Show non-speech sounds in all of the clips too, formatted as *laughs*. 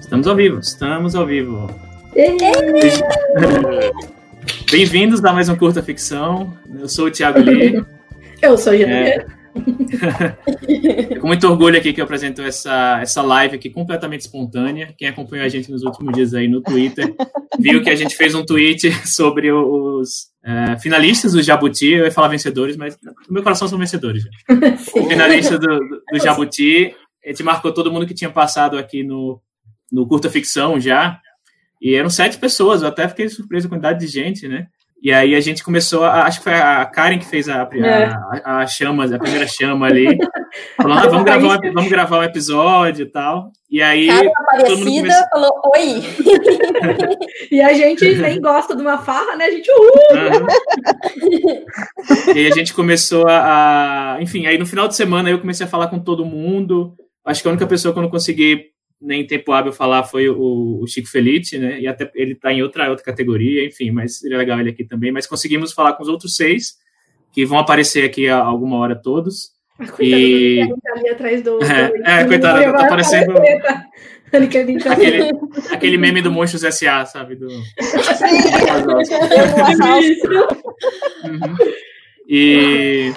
Estamos ao vivo, estamos ao vivo. Bem-vindos a mais um Curta Ficção. Eu sou o Thiago Lee. Eu sou a Genevieve. É, *laughs* com muito orgulho aqui que eu apresento essa, essa live aqui completamente espontânea. Quem acompanhou a gente nos últimos dias aí no Twitter viu que a gente fez um tweet *laughs* sobre os é, finalistas do Jabuti. Eu ia falar vencedores, mas no meu coração são vencedores. *laughs* Finalistas do, do, do Jabuti. A gente marcou todo mundo que tinha passado aqui no, no Curta Ficção já. E eram sete pessoas, eu até fiquei surpreso com a quantidade de gente, né? E aí a gente começou, a, acho que foi a Karen que fez a, a, é. a, a chama, a primeira chama ali. *laughs* Falando, ah, vamos, gravar um, vamos gravar um episódio e tal. E aí. Todo mundo começou... falou oi. *laughs* e a gente nem gosta de uma farra, né? A gente. Uhul! Uhum. e a gente começou a, Enfim, aí no final de semana eu comecei a falar com todo mundo. Acho que a única pessoa que eu não consegui nem tempo hábil falar foi o, o Chico Felite, né? E até ele está em outra, outra categoria, enfim, mas seria legal ele aqui também. Mas conseguimos falar com os outros seis, que vão aparecer aqui a alguma hora todos. Coitado e... Tá ali atrás do. É, é coitado, tá aparecendo. aquele, aquele meme do Monstros S.A., sabe? Do... uhum. E.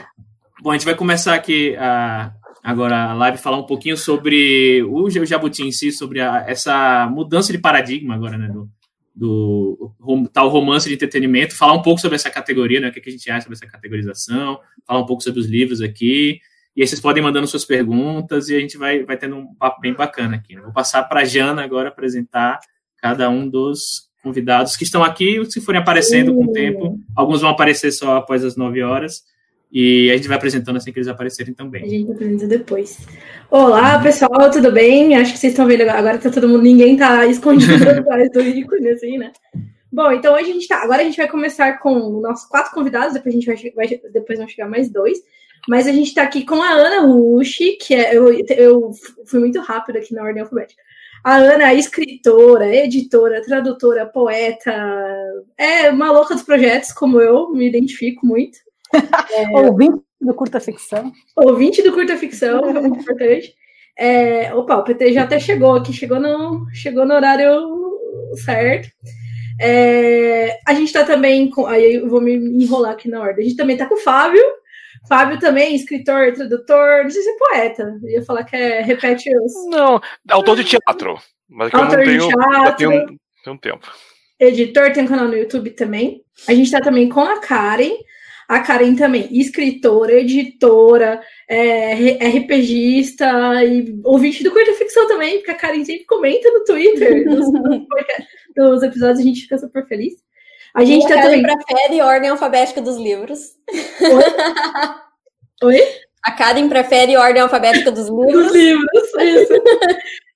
Bom, a gente vai começar aqui a agora a live falar um pouquinho sobre o Jabuti em si, sobre a, essa mudança de paradigma agora, né, do, do tal romance de entretenimento, falar um pouco sobre essa categoria, né, o que, a gente acha sobre essa categorização, falar um pouco sobre os livros aqui, e aí vocês podem mandando suas perguntas e a gente vai, vai tendo um papo bem bacana aqui. Né? Vou passar para a Jana agora apresentar cada um dos convidados que estão aqui, se forem aparecendo com o tempo, alguns vão aparecer só após as nove horas, e a gente vai apresentando assim que eles aparecerem também. A gente apresenta depois. Olá, pessoal, tudo bem? Acho que vocês estão vendo agora, tá todo mundo, ninguém tá escondido *laughs* atrás do ícone, assim, né? Bom, então hoje a gente tá. Agora a gente vai começar com nossos quatro convidados, depois a gente vai, vai depois vão chegar mais dois. Mas a gente tá aqui com a Ana Rushi, que é. Eu, eu fui muito rápido aqui na ordem alfabética. A Ana é escritora, editora, tradutora, poeta, é uma louca dos projetos, como eu, me identifico muito. É, *laughs* ouvinte do curta ficção. Ouvinte do curta ficção, é muito importante. É, opa, o PT já até chegou aqui, chegou no, chegou no horário certo. É, a gente está também com. Aí eu vou me enrolar aqui na ordem. A gente também está com o Fábio. Fábio também, escritor, tradutor, não sei se é poeta. Eu ia falar que é repete os. Não, autor de teatro. Mas que autor eu não tenho, de teatro, tenho, tenho um tempo. Editor, tem um canal no YouTube também. A gente está também com a Karen. A Karen também, escritora, editora, é, RPGista e ouvinte do Curta Ficção também, porque a Karen sempre comenta no Twitter dos, dos *laughs* episódios, a gente fica super feliz. A gente e tá a também. prefere ordem alfabética dos livros. Oi? Oi? A Karen prefere ordem alfabética dos *laughs* livros. Dos livros, isso.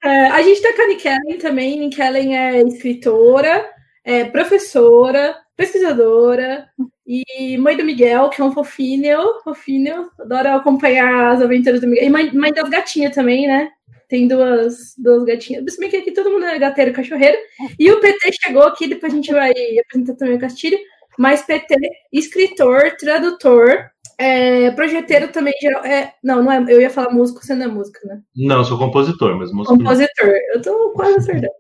é, a gente tá com a Nikellen também. Nikellen é escritora, é professora, pesquisadora e mãe do Miguel, que é um fofinho, fofinho, adora acompanhar as aventuras do Miguel. E mãe, mãe das gatinhas também, né? Tem duas, duas gatinhas. Se bem que aqui todo mundo é gateiro, cachorreiro. E o PT chegou aqui, depois a gente vai apresentar também o Castilho. Mas PT, escritor, tradutor, é, projeteiro também, geral. É, não, não é. Eu ia falar músico, você não é músico, né? Não, eu sou compositor, mas músico. Compositor, eu tô quase acertando.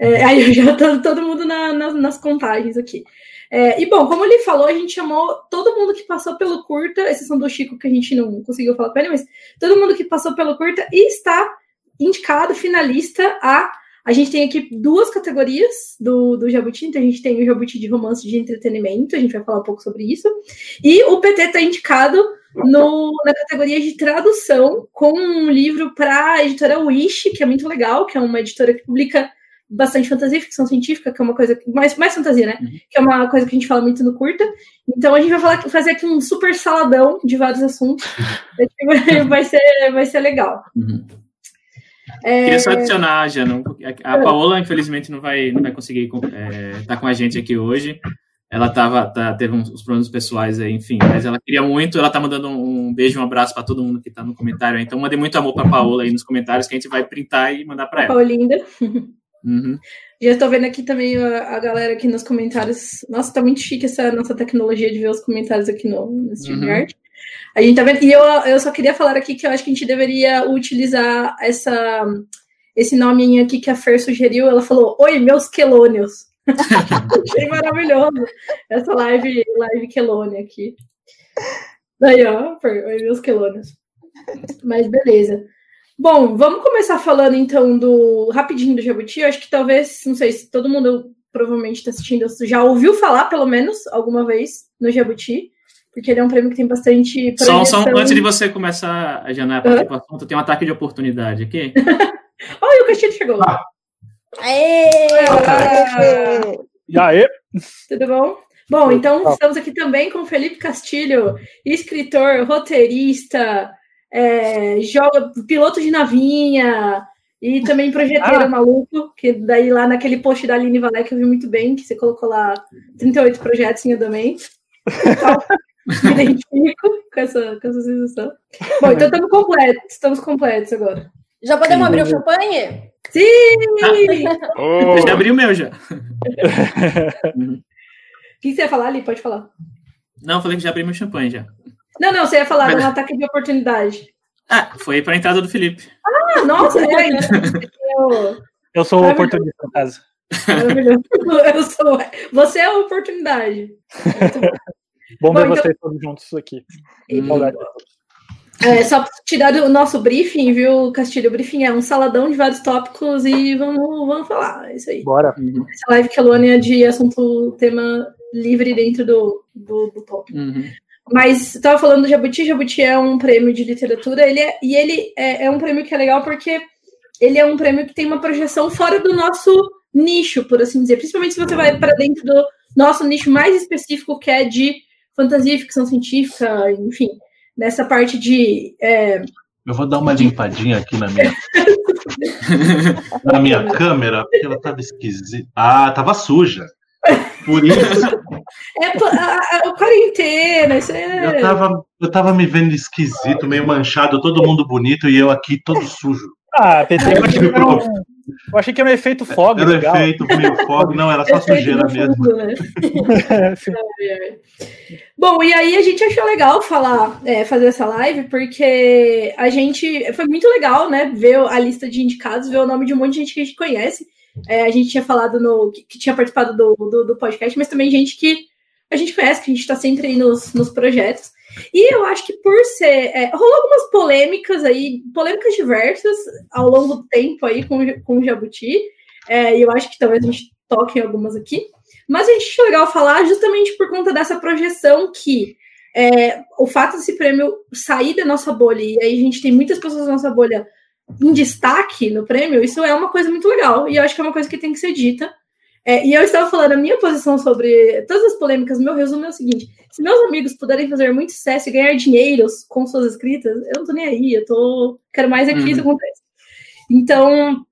É, aí já tá todo mundo na, na, nas contagens aqui. É, e bom, como ele falou, a gente chamou todo mundo que passou pelo curta, exceção do Chico, que a gente não conseguiu falar com ele, mas todo mundo que passou pelo curta e está indicado, finalista a. A gente tem aqui duas categorias do, do Jabuti, então a gente tem o Jabuti de romance de entretenimento, a gente vai falar um pouco sobre isso, e o PT está indicado no, na categoria de tradução com um livro para a editora Wish, que é muito legal, que é uma editora que publica bastante fantasia e ficção científica, que é uma coisa mais, mais fantasia, né? Uhum. Que é uma coisa que a gente fala muito no curta. Então a gente vai falar, fazer aqui um super saladão de vários assuntos. *laughs* vai, vai, ser, vai ser legal. Uhum. É... Queria só adicionar, Jana, a Paola, infelizmente, não vai, não vai conseguir estar é, tá com a gente aqui hoje. Ela tava, tá, teve uns problemas pessoais aí, enfim, mas ela queria muito. Ela tá mandando um beijo, um abraço para todo mundo que tá no comentário. Então, mandei muito amor para Paola aí nos comentários que a gente vai printar e mandar para ela. Paulinda. Uhum. Já estou vendo aqui também a, a, galera aqui nos comentários. Nossa, tá muito chique essa nossa tecnologia de ver os comentários aqui no, no StreamYard. Uhum. A gente tá vendo. E eu, eu só queria falar aqui que eu acho que a gente deveria utilizar essa, esse nome aqui que a Fer sugeriu. Ela falou: Oi, meus quelônios. *laughs* Achei maravilhoso essa live, live quelônia aqui. Daí, ó, Fer, oi, meus quelônios. Mas beleza. Bom, vamos começar falando então do rapidinho do Jabuti. Eu acho que talvez, não sei se todo mundo provavelmente está assistindo, já ouviu falar pelo menos alguma vez no Jabuti, porque ele é um prêmio que tem bastante. Só, só antes de você começar a janear para uhum. assunto, tem um ataque de oportunidade aqui. *laughs* Olha, o Castilho chegou. Ah. Aê! E aí? Tudo bom? Bom, então estamos aqui também com Felipe Castilho, escritor, roteirista, é, joga piloto de navinha e também projeteiro ah. maluco, que daí lá naquele post da Aline Valé eu vi muito bem, que você colocou lá 38 projetos em andamento. Então, *laughs* me identifico com essa, com essa sensação. Bom, então estamos completos, estamos completos agora. Já podemos abrir o champanhe? Sim! *laughs* Oh. Eu já abri o meu já. o que você ia falar ali? Pode falar. Não, falei que já abri meu champanhe já. Não, não, você ia falar Mas... um ataque de oportunidade. Ah, foi para a entrada do Felipe. Ah, nossa, é. eu... *laughs* eu sou o oportunista, no caso. Maravilhoso. Eu sou... Você é a oportunidade. Bom, Bom ver então... vocês todos juntos aqui. É, só te dar o nosso briefing, viu, Castilho? O briefing é um saladão de vários tópicos e vamos, vamos falar. É isso aí. Bora. Essa live que é de assunto, tema livre dentro do, do, do tópico. Uhum. Mas estava falando do Jabuti, Jabuti é um prêmio de literatura, ele é, e ele é, é, um prêmio que é legal porque ele é um prêmio que tem uma projeção fora do nosso nicho, por assim dizer. Principalmente se você vai para dentro do nosso nicho mais específico, que é de fantasia, ficção científica, enfim, nessa parte de. É... Eu vou dar uma limpadinha aqui na minha. *laughs* na minha câmera, porque ela estava esquisita. Ah, estava suja. Por isso. É a, a, quarentena, isso é. Eu tava, eu tava me vendo esquisito, meio manchado, todo mundo bonito e eu aqui todo sujo. Ah, PT, eu achei que *laughs* era um, eu achei que era um efeito fog. Era um efeito meio fog, não, era só sujeira mesmo. Fundo, né? *laughs* Bom, e aí a gente achou legal falar, é, fazer essa live, porque a gente. Foi muito legal, né? Ver a lista de indicados, ver o nome de um monte de gente que a gente conhece. É, a gente tinha falado no. Que, que tinha participado do, do, do, podcast, mas também gente que a gente conhece, que a gente está sempre aí nos, nos projetos. E eu acho que por ser. É, rolou algumas polêmicas aí, polêmicas diversas ao longo do tempo aí com, com o Jabuti. É, e eu acho que talvez a gente toque em algumas aqui. Mas a gente legal falar justamente por conta dessa projeção que é, o fato desse prêmio sair da nossa bolha, e aí a gente tem muitas pessoas da nossa bolha em destaque no prêmio, isso é uma coisa muito legal. E eu acho que é uma coisa que tem que ser dita. É, e eu estava falando a minha posição sobre todas as polêmicas. Meu resumo é o seguinte: se meus amigos puderem fazer muito sucesso e ganhar dinheiro com suas escritas, eu não tô nem aí. Eu tô quero mais é que uhum. isso aconteça. Então,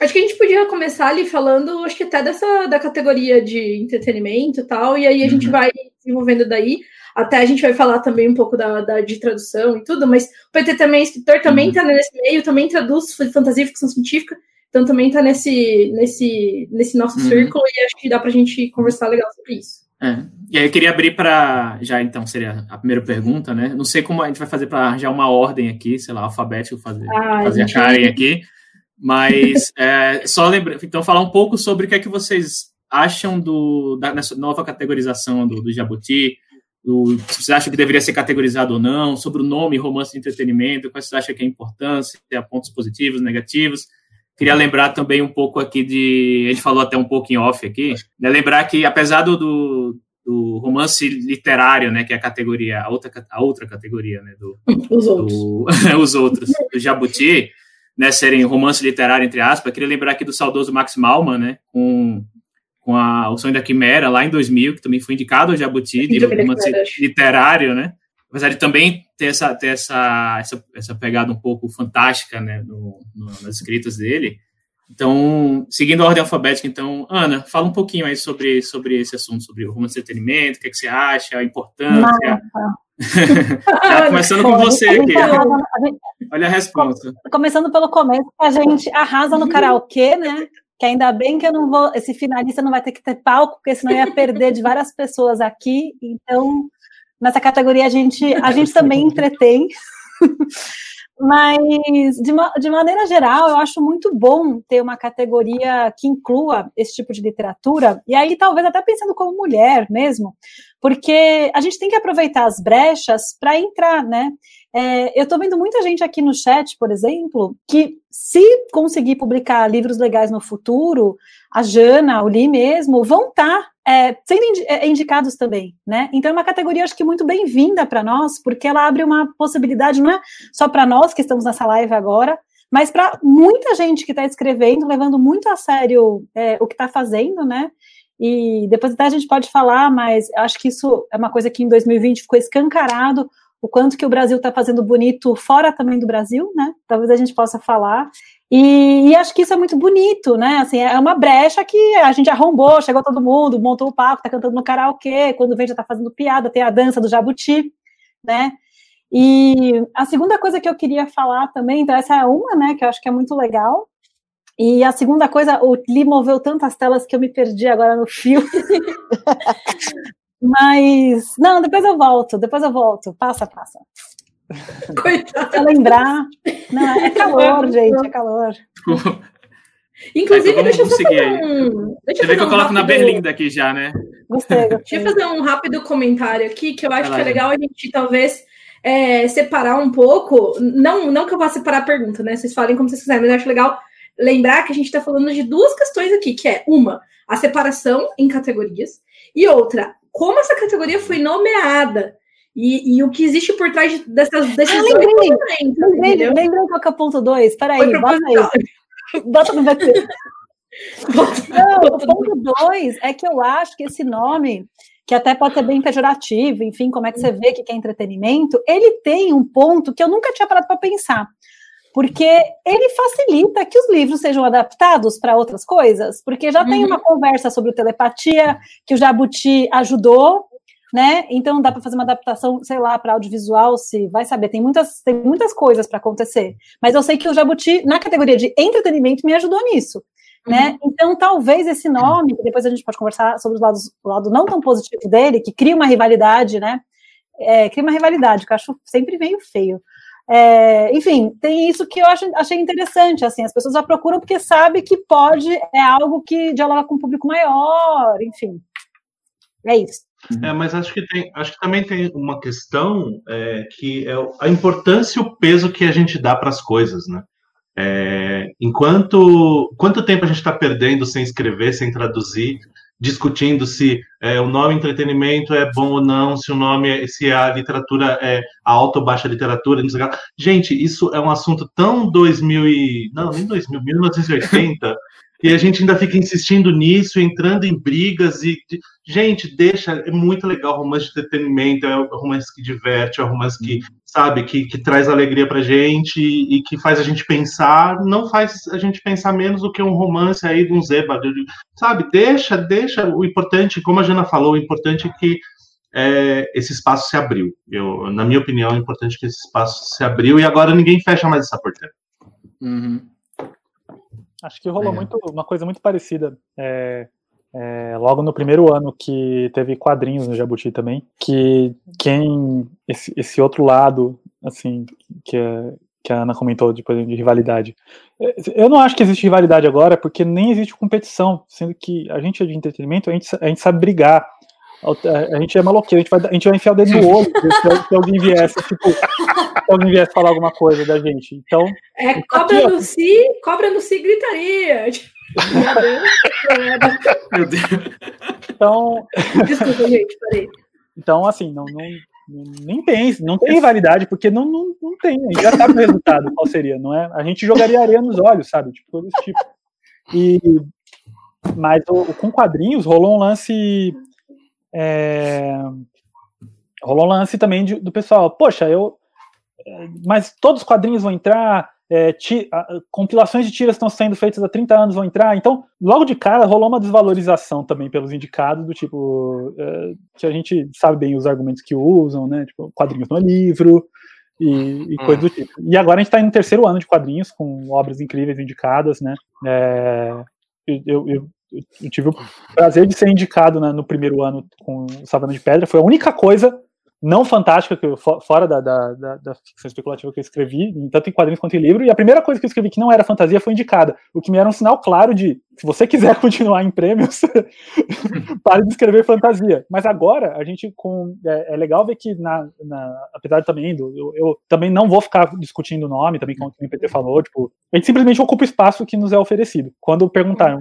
acho que a gente podia começar ali falando, acho que até dessa da categoria de entretenimento e tal. E aí a uhum. gente vai desenvolvendo daí. Até a gente vai falar também um pouco da, da de tradução e tudo, mas o PT também é escritor, também está uhum. nesse meio, também traduz fantasia e ficção científica, então também está nesse, nesse, nesse nosso uhum. círculo e acho que dá para a gente conversar legal sobre isso. É. E aí eu queria abrir para já então seria a primeira pergunta, né? Não sei como a gente vai fazer para já uma ordem aqui, sei lá, alfabético fazer, ah, fazer a Karen aqui, mas *laughs* é, só lembrar, então falar um pouco sobre o que é que vocês acham do da nova categorização do, do Jabuti, do, se você acha que deveria ser categorizado ou não, sobre o nome romance de entretenimento, quais você acha que é a importância, se há pontos positivos, negativos. Queria lembrar também um pouco aqui de. A gente falou até um pouco em off aqui, né, lembrar que, apesar do, do, do, romance literário, né, que é a categoria, a outra, a outra categoria, né, do, os outros, do, *laughs* os outros, do Jabuti, né, serem romance literário, entre aspas, queria lembrar aqui do saudoso Max Malman, né, com com a, O Sonho da Quimera, lá em 2000, que também foi indicado ao Jabuti, de romance literário, né? Apesar de também ter essa, ter essa, essa, essa pegada um pouco fantástica né, no, no, nas escritas dele. Então, seguindo a ordem alfabética, então, Ana, fala um pouquinho aí sobre, sobre esse assunto, sobre o romance de entretenimento, o que, é que você acha, a importância. tá, *laughs* começando com você aqui. Olha a resposta. Começando pelo começo, a gente arrasa no karaokê, né? que ainda bem que eu não vou, esse finalista não vai ter que ter palco, porque senão ia perder de várias pessoas aqui. Então, Nessa categoria a gente, a gente também *laughs* entretém. Mas, de, ma de maneira geral, eu acho muito bom ter uma categoria que inclua esse tipo de literatura, e aí talvez até pensando como mulher mesmo, porque a gente tem que aproveitar as brechas para entrar, né? É, eu estou vendo muita gente aqui no chat, por exemplo, que se conseguir publicar livros legais no futuro, a Jana, o Li mesmo, vão estar tá, é, sendo é, indicados também, né? Então é uma categoria, acho que muito bem-vinda para nós, porque ela abre uma possibilidade, não é só para nós que estamos nessa live agora, mas para muita gente que está escrevendo, levando muito a sério é, o que está fazendo, né? E depois até a gente pode falar, mas acho que isso é uma coisa que em 2020 ficou escancarado o quanto que o Brasil está fazendo bonito fora também do Brasil, né? Talvez a gente possa falar. E, e, acho que isso é muito bonito, né? Assim, é uma brecha que a gente arrombou, chegou todo mundo, montou o palco, tá cantando no karaokê, quando vem já tá fazendo piada, tem a dança do jabuti, né? E a segunda coisa que eu queria falar também, então essa é uma, né, que eu acho que é muito legal. E a segunda coisa, o Li moveu tantas telas que eu me perdi agora no fio. *laughs* Mas, não, depois eu volto, depois eu volto. Passa, passa. *laughs* Coitado. Se lembrar. Não, é *laughs* calor, gente, é calor. Inclusive, deixa eu só fazer um. Deixa Você vê que eu um coloco rápido... na Berlinda aqui já, né? Gostei, gostei. Deixa eu fazer um rápido comentário aqui, que eu acho que é legal a gente talvez é, separar um pouco. Não, não que eu vá separar a pergunta, né? Vocês falem como vocês quiserem, mas eu acho legal lembrar que a gente está falando de duas questões aqui, que é uma, a separação em categorias, e outra, como essa categoria foi nomeada. E, e o que existe por trás dessas decisões. Ah, lembrei, lembrei, qual que é o ponto 2. Peraí, bota aí. *laughs* Bota no VT. Não, o ponto 2 é que eu acho que esse nome, que até pode ser bem pejorativo, enfim, como é que você vê que é entretenimento, ele tem um ponto que eu nunca tinha parado para pensar porque ele facilita que os livros sejam adaptados para outras coisas, porque já uhum. tem uma conversa sobre telepatia que o Jabuti ajudou, né? Então dá para fazer uma adaptação, sei lá, para audiovisual, se vai saber, tem muitas, tem muitas coisas para acontecer. Mas eu sei que o Jabuti, na categoria de entretenimento, me ajudou nisso. Né? Uhum. Então, talvez esse nome, que depois a gente pode conversar sobre os lados, o lado não tão positivo dele, que cria uma rivalidade, né? É, cria uma rivalidade, que eu acho sempre meio feio. É, enfim, tem isso que eu acho, achei interessante, assim, as pessoas já procuram porque sabe que pode, é algo que dialoga com um público maior, enfim. É isso. É, mas acho que tem, acho que também tem uma questão é, que é a importância e o peso que a gente dá para as coisas, né? É, enquanto quanto tempo a gente está perdendo sem escrever, sem traduzir, discutindo se é, o nome entretenimento é bom ou não, se o nome, se a literatura é alta ou baixa literatura, não sei lá. Gente, isso é um assunto tão 2000 e não, nem 2000, 1980, e a gente ainda fica insistindo nisso, entrando em brigas e gente, deixa, é muito legal romance de entretenimento, é romance que diverte, é romance que, sabe, que, que traz alegria pra gente e, e que faz a gente pensar, não faz a gente pensar menos do que um romance aí de um Zeba, sabe, deixa, deixa, o importante, como a Jana falou, o importante é que é, esse espaço se abriu. Eu, na minha opinião, é importante que esse espaço se abriu e agora ninguém fecha mais essa porteira. Uhum. Acho que rolou é. muito, uma coisa muito parecida. É, é, logo no primeiro ano que teve quadrinhos no Jabuti também, que quem esse, esse outro lado, assim, que, é, que a Ana comentou depois de rivalidade. É, eu não acho que existe rivalidade agora, porque nem existe competição, sendo que a gente é de entretenimento, a gente, a gente sabe brigar. A, gente é maloqueiro, a gente vai, a gente vai enfiar o dedo no *laughs* olho se, alguém viesse, tipo, se alguém viesse falar alguma coisa da gente. Então. É cobra no si, cobra no si gritaria. *laughs* Meu Deus. Então. Desculpa, gente, parei. Então, assim, não, não, nem tem, não tem rivalidade, porque não, não, não tem, a gente já sabe o resultado, qual seria, não é? A gente jogaria areia nos olhos, sabe? Tipo, desse tipo. E, mas o, com quadrinhos rolou um lance é, rolou um lance também de, do pessoal, poxa, eu. É, mas todos os quadrinhos vão entrar, é, ti, a, compilações de tiras estão sendo feitas há 30 anos vão entrar, então logo de cara rolou uma desvalorização também pelos indicados, do tipo, é, que a gente sabe bem os argumentos que usam, né? Tipo, quadrinhos no livro e, e coisas do tipo. E agora a gente está no terceiro ano de quadrinhos, com obras incríveis indicadas, né? É, eu, eu, eu tive o prazer de ser indicado né, no primeiro ano com Savana de Pedra. Foi a única coisa não fantástica, que eu, fora da, da, da, da, ficção especulativa que eu escrevi, tanto em quadrinhos quanto em livro, e a primeira coisa que eu escrevi que não era fantasia foi indicada, o que me era um sinal claro de, se você quiser *laughs* continuar em prêmios, *laughs* pare de escrever fantasia. Mas agora, a gente, com é, é legal ver que, na, na apesar também, do, eu, eu, também não vou ficar discutindo o nome, também como o PT falou, tipo, a gente simplesmente ocupa o espaço que nos é oferecido. Quando perguntaram,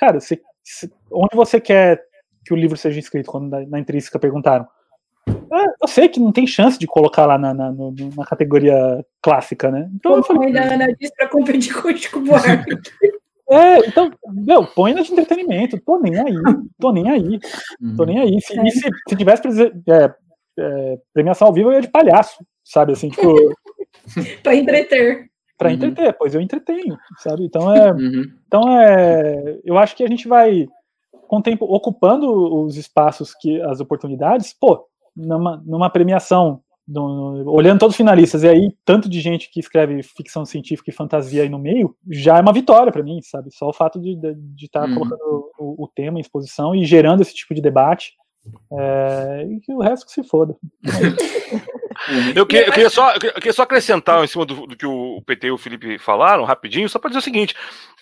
cara, se, se, onde você quer que o livro seja escrito? Quando na, na intrínseca perguntaram, ah, eu sei que não tem chance de colocar lá na, na, na categoria clássica, né? Então eu falei. A Ana disse pra competir com o Chico Buarque. *laughs* É, então, meu, põe na de entretenimento, tô nem aí, tô nem aí, tô nem aí. Se, é. E se, se tivesse é, é, premiação ao vivo, eu ia de palhaço, sabe, assim, tipo... *laughs* pra entreter. Pra uhum. entreter, pois eu entretenho, sabe, então é, uhum. então é, eu acho que a gente vai, com o tempo, ocupando os espaços, que as oportunidades, pô, numa, numa premiação, no, olhando todos os finalistas, e aí tanto de gente que escreve ficção científica e fantasia aí no meio, já é uma vitória para mim, sabe? Só o fato de estar tá uhum. colocando o, o, tema em exposição e gerando esse tipo de debate. É, e que o resto que se foda. *laughs* Eu queria, eu queria, só, eu queria só acrescentar em cima do, do, que o PT e o Felipe falaram, rapidinho, só para dizer o seguinte: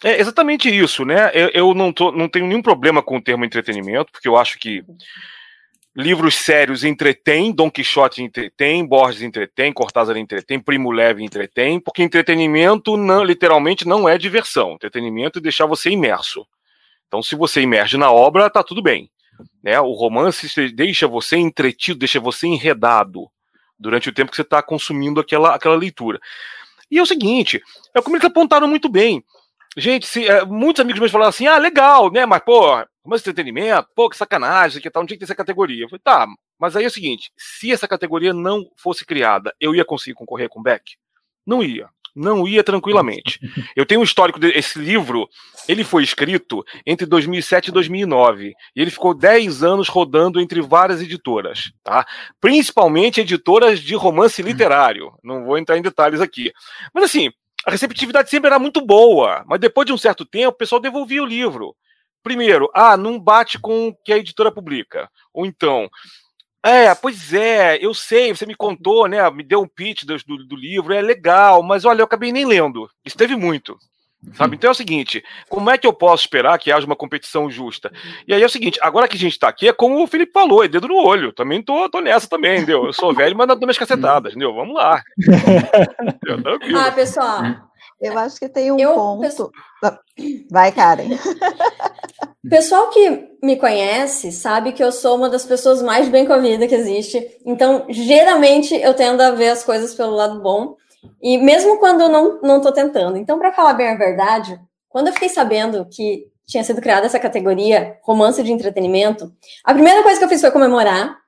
é exatamente isso, né? Eu, eu não, tô, não tenho nenhum problema com o termo entretenimento, porque eu acho que livros sérios entretêm, Don Quixote entretém, Borges entretém, Cortázar entretém, Primo Leve entretém, porque entretenimento não, literalmente não é diversão. Entretenimento é deixar você imerso. Então, se você emerge na obra, tá tudo bem. Né? O romance deixa você entretido, deixa você enredado durante o tempo que você está consumindo aquela, aquela leitura. E é o seguinte, é como eles apontaram muito bem. Gente, se, é, muitos amigos meus falaram assim: ah, legal, né? Mas, pô, mas entretenimento, pô, que sacanagem, que tal, não tinha que ter essa categoria. Eu falei, tá, mas aí é o seguinte: se essa categoria não fosse criada, eu ia conseguir concorrer com o Beck? Não ia. Não ia tranquilamente. Eu tenho um histórico desse livro, ele foi escrito entre 2007 e 2009, e ele ficou 10 anos rodando entre várias editoras, tá? Principalmente editoras de romance literário. Não vou entrar em detalhes aqui. Mas assim, a receptividade sempre era muito boa, mas depois de um certo tempo, o pessoal devolvia o livro. Primeiro, ah, não bate com o que a editora publica. Ou então, é, pois é, eu sei, você me contou, né? Me deu um pitch do, do, do livro, é legal, mas olha, eu acabei nem lendo. Isso teve muito. Sabe? Então é o seguinte: como é que eu posso esperar que haja uma competição justa? E aí é o seguinte: agora que a gente tá aqui, é como o Felipe falou, é dedo no olho. Também tô, tô nessa também, entendeu? Eu sou velho, mas não dou minhas cacetadas, entendeu? Vamos lá. *laughs* ah, pessoal. Eu acho que tem um eu, ponto. Vai, Karen. *laughs* Pessoal que me conhece sabe que eu sou uma das pessoas mais bem com a vida que existe. Então, geralmente, eu tendo a ver as coisas pelo lado bom. E mesmo quando eu não, não tô tentando. Então, para falar bem a verdade, quando eu fiquei sabendo que tinha sido criada essa categoria romance de entretenimento, a primeira coisa que eu fiz foi comemorar.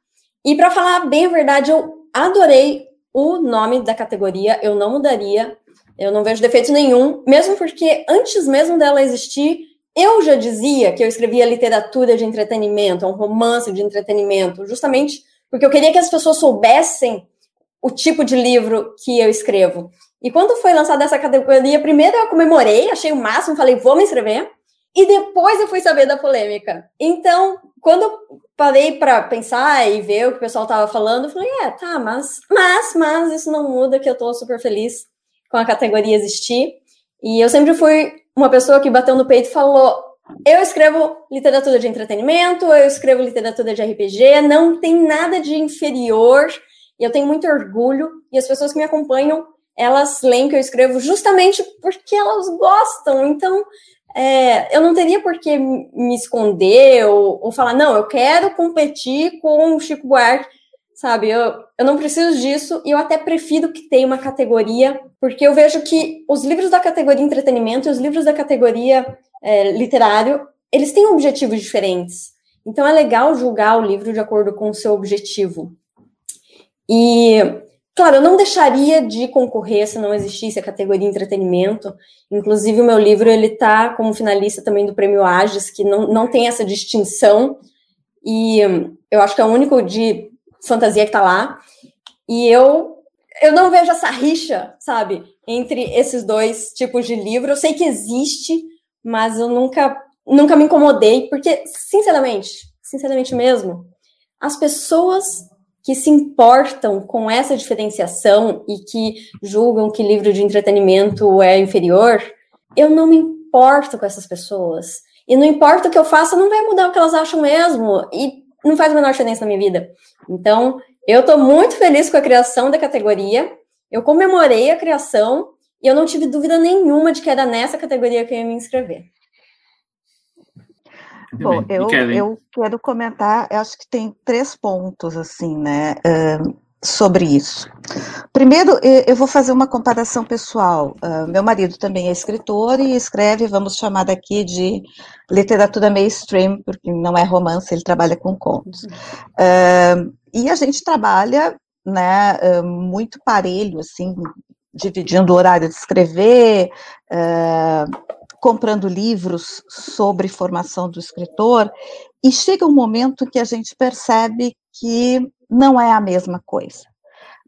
E para falar bem a verdade, eu adorei o nome da categoria, eu não mudaria, eu não vejo defeito nenhum, mesmo porque antes mesmo dela existir, eu já dizia que eu escrevia literatura de entretenimento, um romance de entretenimento, justamente porque eu queria que as pessoas soubessem o tipo de livro que eu escrevo. E quando foi lançada essa categoria, primeiro eu comemorei, achei o máximo, falei, vou me inscrever. E depois eu fui saber da polêmica. Então, quando eu parei para pensar e ver o que o pessoal tava falando, eu falei, é, tá, mas, mas, mas isso não muda que eu tô super feliz com a categoria existir. E eu sempre fui uma pessoa que bateu no peito e falou: eu escrevo literatura de entretenimento, eu escrevo literatura de RPG, não tem nada de inferior e eu tenho muito orgulho, e as pessoas que me acompanham, elas leem que eu escrevo justamente porque elas gostam. Então, é, eu não teria por que me esconder ou, ou, falar, não, eu quero competir com o Chico Buarque, sabe? Eu, eu não preciso disso e eu até prefiro que tenha uma categoria, porque eu vejo que os livros da categoria entretenimento e os livros da categoria é, literário, eles têm objetivos diferentes. Então é legal julgar o livro de acordo com o seu objetivo. E, claro, eu não deixaria de concorrer se não existisse a categoria entretenimento. Inclusive, o meu livro ele está como finalista também do Prêmio Ages, que não, não tem essa distinção. E eu acho que é o único de fantasia que está lá. E eu eu não vejo essa rixa, sabe, entre esses dois tipos de livro. Eu sei que existe, mas eu nunca nunca me incomodei, porque sinceramente, sinceramente mesmo, as pessoas que se importam com essa diferenciação e que julgam que livro de entretenimento é inferior, eu não me importo com essas pessoas. E não importa o que eu faça, não vai mudar o que elas acham mesmo. E não faz a menor diferença na minha vida. Então, eu estou muito feliz com a criação da categoria. Eu comemorei a criação e eu não tive dúvida nenhuma de que era nessa categoria que eu ia me inscrever. Bom, eu, eu quero comentar, eu acho que tem três pontos, assim, né, uh, sobre isso. Primeiro, eu vou fazer uma comparação pessoal. Uh, meu marido também é escritor e escreve, vamos chamar daqui de literatura mainstream, porque não é romance, ele trabalha com contos. Uh, e a gente trabalha, né, muito parelho, assim, dividindo o horário de escrever, comprando livros sobre formação do escritor, e chega um momento que a gente percebe que não é a mesma coisa.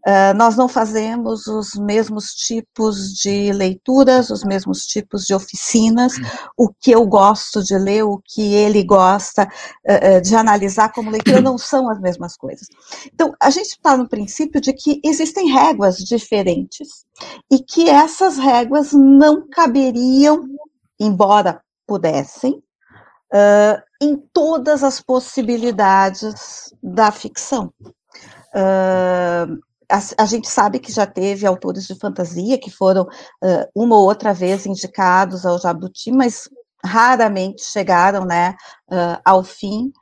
Uh, nós não fazemos os mesmos tipos de leituras, os mesmos tipos de oficinas, o que eu gosto de ler, o que ele gosta uh, de analisar como leitura, não são as mesmas coisas. Então, a gente está no princípio de que existem réguas diferentes e que essas réguas não caberiam embora pudessem, uh, em todas as possibilidades da ficção. Uh, a, a, gente sabe que já teve autores de fantasia que foram uh, uma ou outra vez indicados ao Jabuti, mas raramente chegaram, né, uh, ao fim,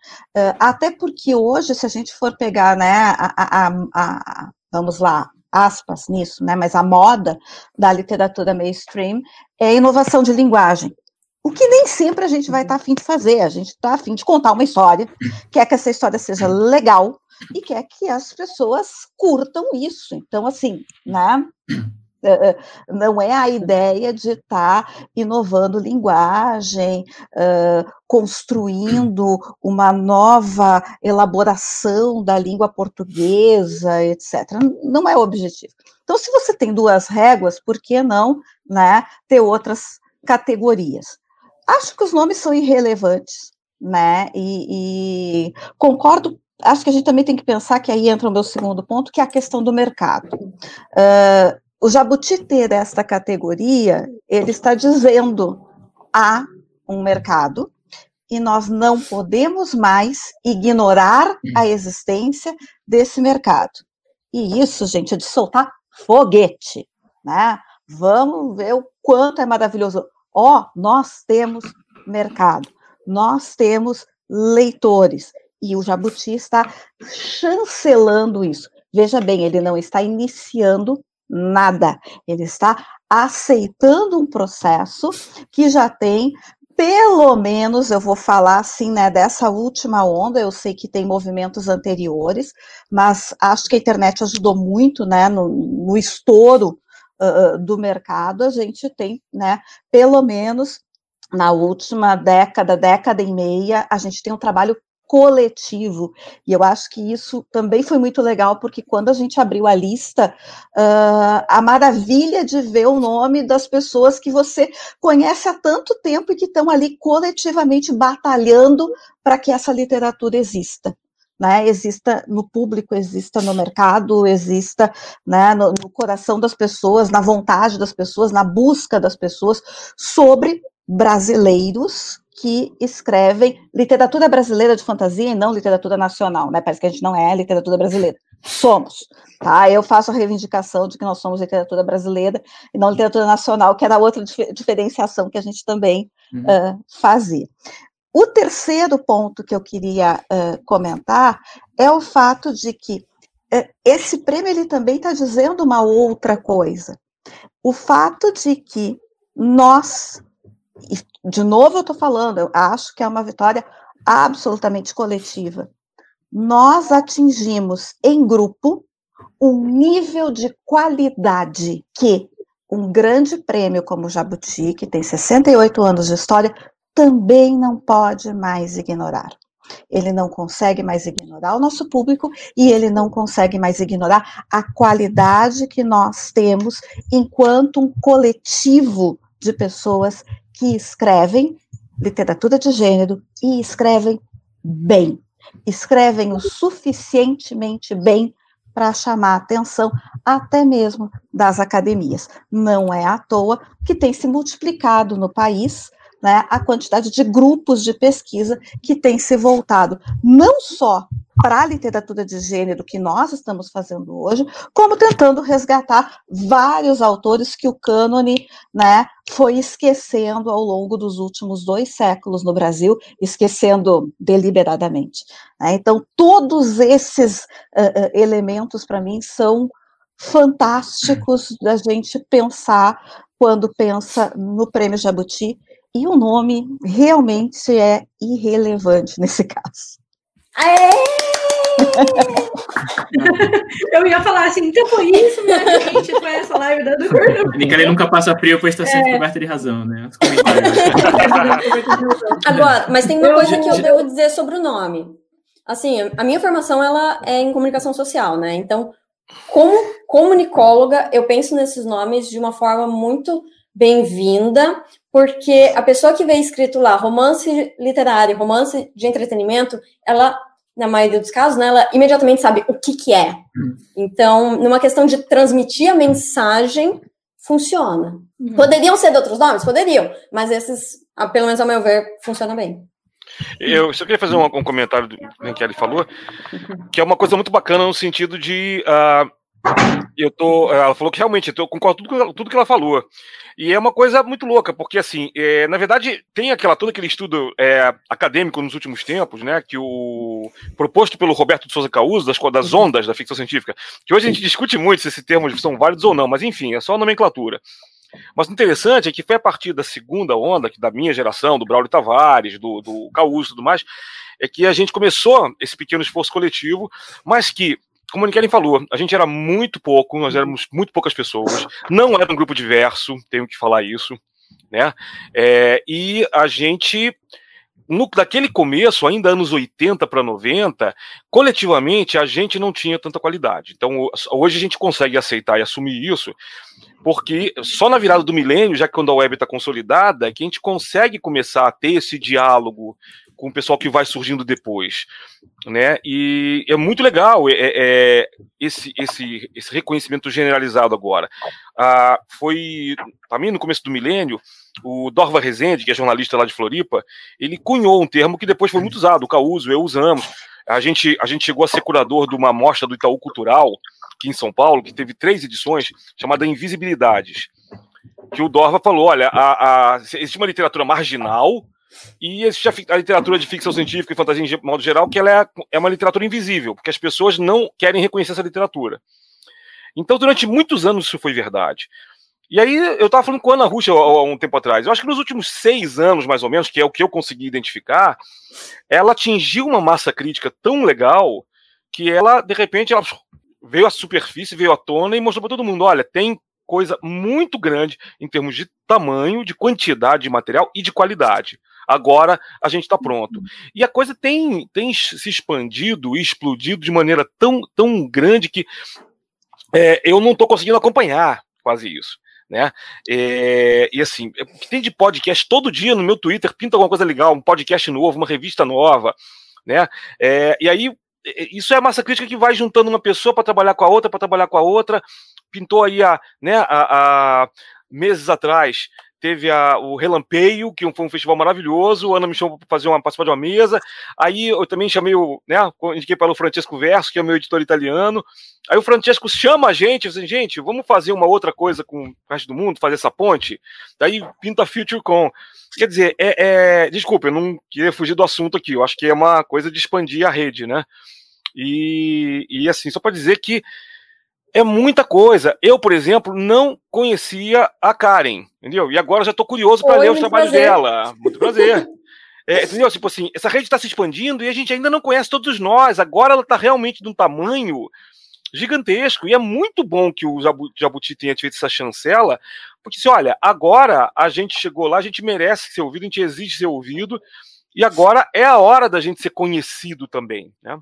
até porque hoje, se a gente for pegar, né, a, a, a, vamos lá, aspas nisso, né, mas a moda da literatura mainstream é inovação de linguagem. O que nem sempre a gente vai estar tá afim de fazer, a gente está afim de contar uma história, quer que essa história seja legal e quer que as pessoas curtam isso. Então, assim, né? É, é, não é a ideia de estar tá inovando linguagem, construindo uma nova elaboração da língua portuguesa, etc. Não é o objetivo. Então, se você tem duas réguas, por que não né, ter outras categorias? Acho que os nomes são irrelevantes, né? E, e, concordo. Acho que a gente também tem que pensar que aí entra o meu segundo ponto, que é a questão do mercado. Uh, o Jabuti ter esta categoria, ele está dizendo há um mercado e nós não podemos mais ignorar a existência desse mercado. E isso, gente, é de soltar foguete, né? Vamos ver o quanto é maravilhoso. Ó, oh, nós temos mercado, nós temos leitores, e o Jabuti está chancelando isso. Veja bem, ele não está iniciando nada, ele está aceitando um processo que já tem pelo menos eu vou falar assim, né, dessa última onda, eu sei que tem movimentos anteriores, mas acho que a internet ajudou muito, né, no, no estouro uh, do mercado, a gente tem, né, pelo menos na última década, década e meia, a gente tem um trabalho coletivo. E eu acho que isso também foi muito legal, porque quando a gente abriu a lista, uh, a maravilha de ver o nome das pessoas que você conhece há tanto tempo e que estão ali coletivamente batalhando para que essa literatura exista né, exista no público, exista no mercado, exista né, no, no, coração das pessoas, na vontade das pessoas, na busca das pessoas sobre brasileiros que escrevem literatura brasileira de fantasia e não literatura nacional, né? Parece que a gente não é literatura brasileira. Somos, tá? Eu faço a reivindicação de que nós somos literatura brasileira e não literatura nacional, que era outra dif diferenciação que a gente também uhum. uh, fazia. O terceiro ponto que eu queria uh, comentar é o fato de que uh, esse prêmio ele também está dizendo uma outra coisa. O fato de que nós, de novo eu estou falando, eu acho que é uma vitória absolutamente coletiva. Nós atingimos em grupo um nível de qualidade que um grande prêmio como o Jabuti, que tem 68 anos de história, também não pode mais ignorar. Ele não consegue mais ignorar o nosso público e ele não consegue mais ignorar a qualidade que nós temos enquanto um coletivo de pessoas que escrevem literatura de gênero e escrevem bem. escrevem o suficientemente bem para chamar a atenção até mesmo das academias. Não é à toa que tem se multiplicado no país né, a quantidade de grupos de pesquisa que tem se voltado não só para a literatura de gênero que nós estamos fazendo hoje, como tentando resgatar vários autores que o cânone né, foi esquecendo ao longo dos últimos dois séculos no Brasil, esquecendo deliberadamente. Né? Então, todos esses uh, elementos, para mim, são fantásticos da gente pensar quando pensa no Prêmio Jabuti e o nome realmente é irrelevante nesse caso. Aê! *laughs* Eu ia falar assim, então foi isso, né, gente? Foi essa live da Dor. Nicole nunca passa frio, pois está sempre é... coberta de razão, né? *laughs* Agora, mas tem uma eu, coisa que eu devo dizer sobre o nome. Assim, a minha formação ela é em comunicação social, né? Então, como comunicóloga, eu penso nesses nomes de uma forma muito bem-vinda, porque a pessoa que vê escrito lá romance literário, romance de entretenimento, ela, na maioria dos casos, né, ela imediatamente sabe o que, que é. Então, numa questão de transmitir a mensagem, funciona. Uhum. Poderiam ser de outros nomes? Poderiam, mas esses, pelo menos ao meu ver, funciona bem. Eu só queria fazer um, um comentário do que ele falou, que é uma coisa muito bacana no sentido de. Uh, eu tô. Ela falou que realmente, eu concordo com tudo, tudo que ela falou. E é uma coisa muito louca, porque assim, é, na verdade, tem aquela todo aquele estudo é, acadêmico nos últimos tempos, né? Que o proposto pelo Roberto de Souza Causo, das, das uhum. ondas da ficção científica, que hoje a gente discute muito se esses termos são válidos ou não, mas enfim, é só nomenclatura. Mas o interessante é que foi a partir da segunda onda, que da minha geração, do Braulio Tavares, do, do Causo e tudo mais, é que a gente começou esse pequeno esforço coletivo, mas que como a Nikellen falou, a gente era muito pouco, nós éramos muito poucas pessoas, não era um grupo diverso, tenho que falar isso, né? É, e a gente, no, daquele começo, ainda anos 80 para 90, coletivamente a gente não tinha tanta qualidade. Então hoje a gente consegue aceitar e assumir isso, porque só na virada do milênio, já que quando a web está consolidada, é que a gente consegue começar a ter esse diálogo com o pessoal que vai surgindo depois, né? E é muito legal é, é, esse, esse, esse reconhecimento generalizado agora. Ah, foi, mim, no começo do milênio, o Dorva Rezende, que é jornalista lá de Floripa, ele cunhou um termo que depois foi muito usado, o Causo, eu usamos. A gente, a gente chegou a ser curador de uma mostra do Itaú Cultural, aqui em São Paulo, que teve três edições, chamada Invisibilidades. Que o Dorva falou: olha, a, a, existe uma literatura marginal, e existe a, a, literatura de ficção científica e fantasia de modo geral, que ela é, é uma literatura invisível, porque as pessoas não querem reconhecer essa literatura. Então, durante muitos anos isso foi verdade. E aí, eu estava falando com a Ana Ruxa há um tempo atrás. Eu acho que nos últimos seis anos, mais ou menos, que é o que eu consegui identificar, ela atingiu uma massa crítica tão legal que ela, de repente, ela veio à superfície, veio à tona e mostrou para todo mundo: olha, tem coisa muito grande em termos de tamanho, de quantidade de material e de qualidade agora a gente está pronto. E a coisa tem, tem se expandido e explodido de maneira tão, tão grande que é, eu não estou conseguindo acompanhar quase isso. Né? É, e assim, tem de podcast todo dia no meu Twitter, pinta alguma coisa legal, um podcast novo, uma revista nova, né? É, e aí, isso é a massa crítica que vai juntando uma pessoa para trabalhar com a outra, para trabalhar com a outra. Pintou aí a, né, a, a meses atrás teve a, o Relampeio, que foi um festival maravilhoso, a Ana me chamou para fazer uma, participar de uma mesa, aí eu também chamei o, né, indiquei para o Francesco Verso, que é o meu editor italiano, aí o Francesco chama a gente, assim, gente, vamos fazer uma outra coisa com o resto do mundo, fazer essa ponte, daí pinta FutureCon, quer dizer, é, é, desculpa, eu não queria fugir do assunto aqui, eu acho que é uma coisa de expandir a rede, né, e, e assim, só para dizer que é muita coisa. Eu, por exemplo, não conhecia a Karen, entendeu? E agora já estou curioso para ler os trabalhos prazer. dela. Muito prazer. É, entendeu? Tipo assim, essa rede está se expandindo e a gente ainda não conhece todos nós. Agora ela está realmente de um tamanho gigantesco. E é muito bom que o Jabuti tenha feito essa chancela, porque se olha, agora a gente chegou lá, a gente merece ser ouvido, a gente exige ser ouvido, e agora é a hora da gente ser conhecido também. Né?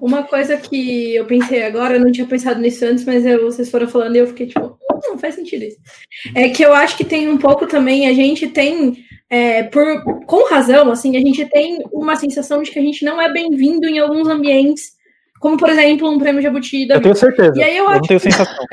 Uma coisa que eu pensei agora, eu não tinha pensado nisso antes, mas eu, vocês foram falando e eu fiquei tipo, Não faz sentido isso. É que eu acho que tem um pouco também, a gente tem, é, por, com razão, assim, a gente tem uma sensação de que a gente não é bem-vindo em alguns ambientes como, por exemplo, um prêmio Jabuti da Eu tenho certeza. E aí eu, eu acho... *laughs* não tenho sensação.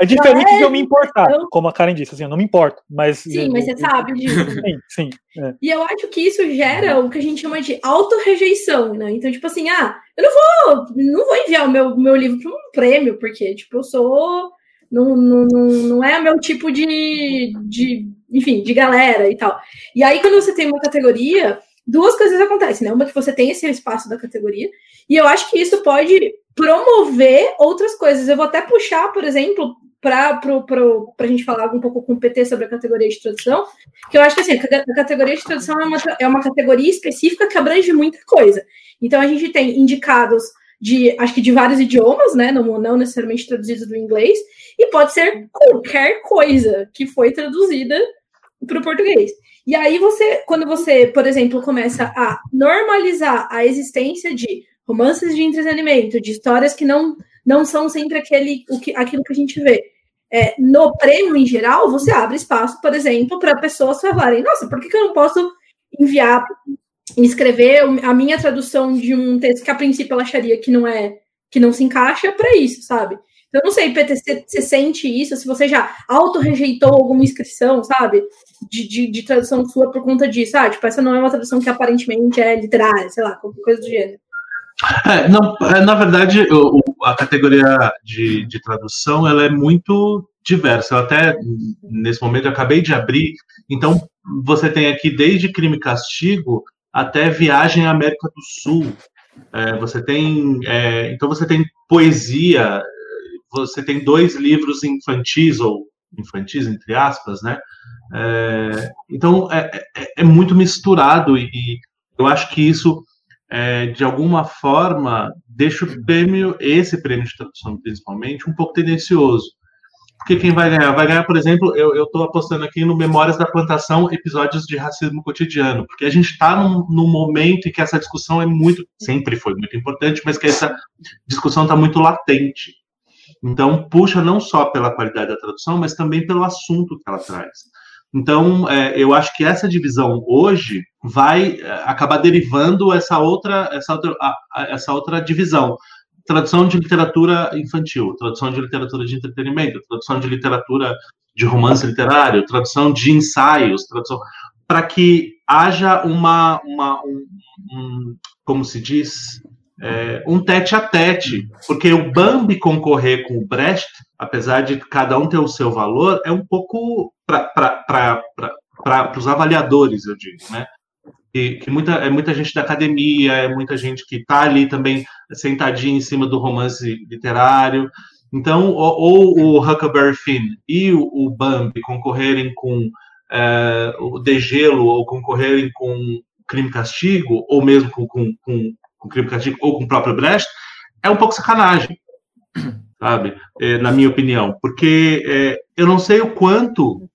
é diferente leve... de eu me importar, como a Karen disse, assim, eu não me importo, mas... Sim, mas você sabe disso. Sim, sim. É. E eu acho que isso gera o que a gente chama de autorrejeição, né? Então, tipo assim, ah, eu não vou, não vou enviar o meu, meu livro para um prêmio, porque, tipo, eu sou... Não, não, não é meu tipo de, de, enfim, de galera e tal. E aí, quando você tem uma categoria duas coisas acontecem, né? Uma que você tem esse espaço da categoria, e eu acho que isso pode promover outras coisas. Eu vou até puxar, por exemplo, para a gente falar um pouco com o PT sobre a categoria de tradução, que eu acho que assim, a categoria de tradução é uma, é uma categoria específica que abrange muita coisa. Então a gente tem indicados de, acho que de vários idiomas, né? Não, não necessariamente traduzidos do inglês, e pode ser qualquer coisa que foi traduzida para o português. E aí você, quando você, por exemplo, começa a normalizar a existência de romances de entretenimento, de histórias que não, não são sempre aquele, o que, aquilo que a gente vê. É, no prêmio em geral, você abre espaço, por exemplo, para pessoas falarem, nossa, por que, que eu não posso enviar, escrever a minha tradução de um texto que a princípio ela acharia que não é, que não se encaixa para isso, sabe? Eu não sei, PT, se você sente isso, se você já auto-rejeitou alguma inscrição, sabe? De, de, de, tradução sua por conta disso. Ah, tipo, essa não é uma tradução que aparentemente é literária, sei lá, qualquer coisa do gênero. É, não, é, na verdade, o, a categoria de, de tradução ela é muito diversa. Eu até, nesse momento, acabei de abrir. Então, você tem aqui desde crime e castigo até viagem à América do Sul. É, você tem, é, então você tem poesia, você tem dois livros infantis, ou infantis, entre aspas, né? É, então, é, é, é, muito misturado e, eu acho que isso, é, de alguma forma, deixa o prêmio, esse prêmio de tradução principalmente, um pouco tendencioso. Porque quem vai ganhar? Vai ganhar, por exemplo, eu estou apostando aqui no Memórias da Plantação, episódios de racismo cotidiano, porque a gente está num, num, momento em que essa discussão é muito, sempre foi muito importante, mas que essa discussão está muito latente. Então, puxa não só pela qualidade da tradução, mas também pelo assunto que ela traz. Então, é, eu acho que essa divisão hoje vai é, acabar derivando essa outra, essa outra, a, a, essa outra divisão. Tradução de literatura infantil, tradução de literatura de entretenimento, tradução de literatura de romance literário, tradução de ensaios, tradução para que haja uma, uma um, um, como se diz, é, um tete a tete, porque o Bambi concorrer com o Brecht, apesar de cada um ter o seu valor, é um pouco para os avaliadores, eu digo, né? E, que muita, é muita gente da academia, é muita gente que está ali também sentadinha em cima do romance literário. Então, ou, ou o Huckleberry Finn e o, o Bambi concorrerem com é, o Degelo, ou concorrerem com Crime Castigo, ou mesmo com, com, com com crime castigo ou com o próprio Brecht, é um pouco sacanagem, sabe? É, na minha opinião, porque é, eu não sei o quanto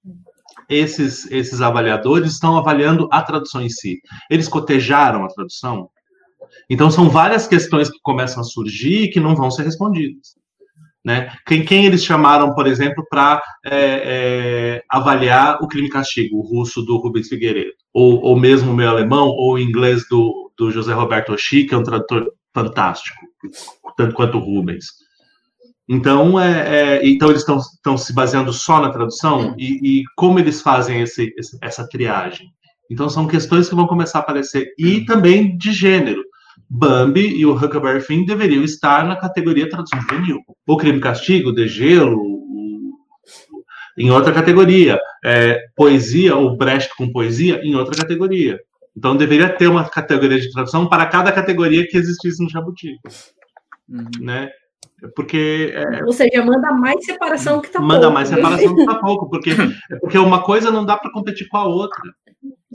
esses, esses avaliadores estão avaliando a tradução em si. Eles cotejaram a tradução? Então, são várias questões que começam a surgir e que não vão ser respondidas. Né? Quem, quem eles chamaram, por exemplo, para é, é, avaliar o crime castigo, o russo do Rubens Figueiredo, ou, ou mesmo o meu alemão, ou o inglês do, do José Roberto Oshii, que é um tradutor fantástico, tanto quanto o Rubens. Então, é, é então eles estão se baseando só na tradução e, e como eles fazem esse, essa triagem. Então, são questões que vão começar a aparecer. E também de gênero. Bambi e o Huckleberry Finn deveriam estar na categoria tradução juvenil. O Crime e Castigo, De Gelo, em outra categoria. É, poesia, ou Brecht com poesia, em outra categoria. Então deveria ter uma categoria de tradução para cada categoria que existisse no Jabuti. Uhum. Né? Porque. É, Ou seja, manda mais separação que tá manda pouco. Manda mais separação que tá pouco, porque, porque uma coisa não dá para competir com a outra.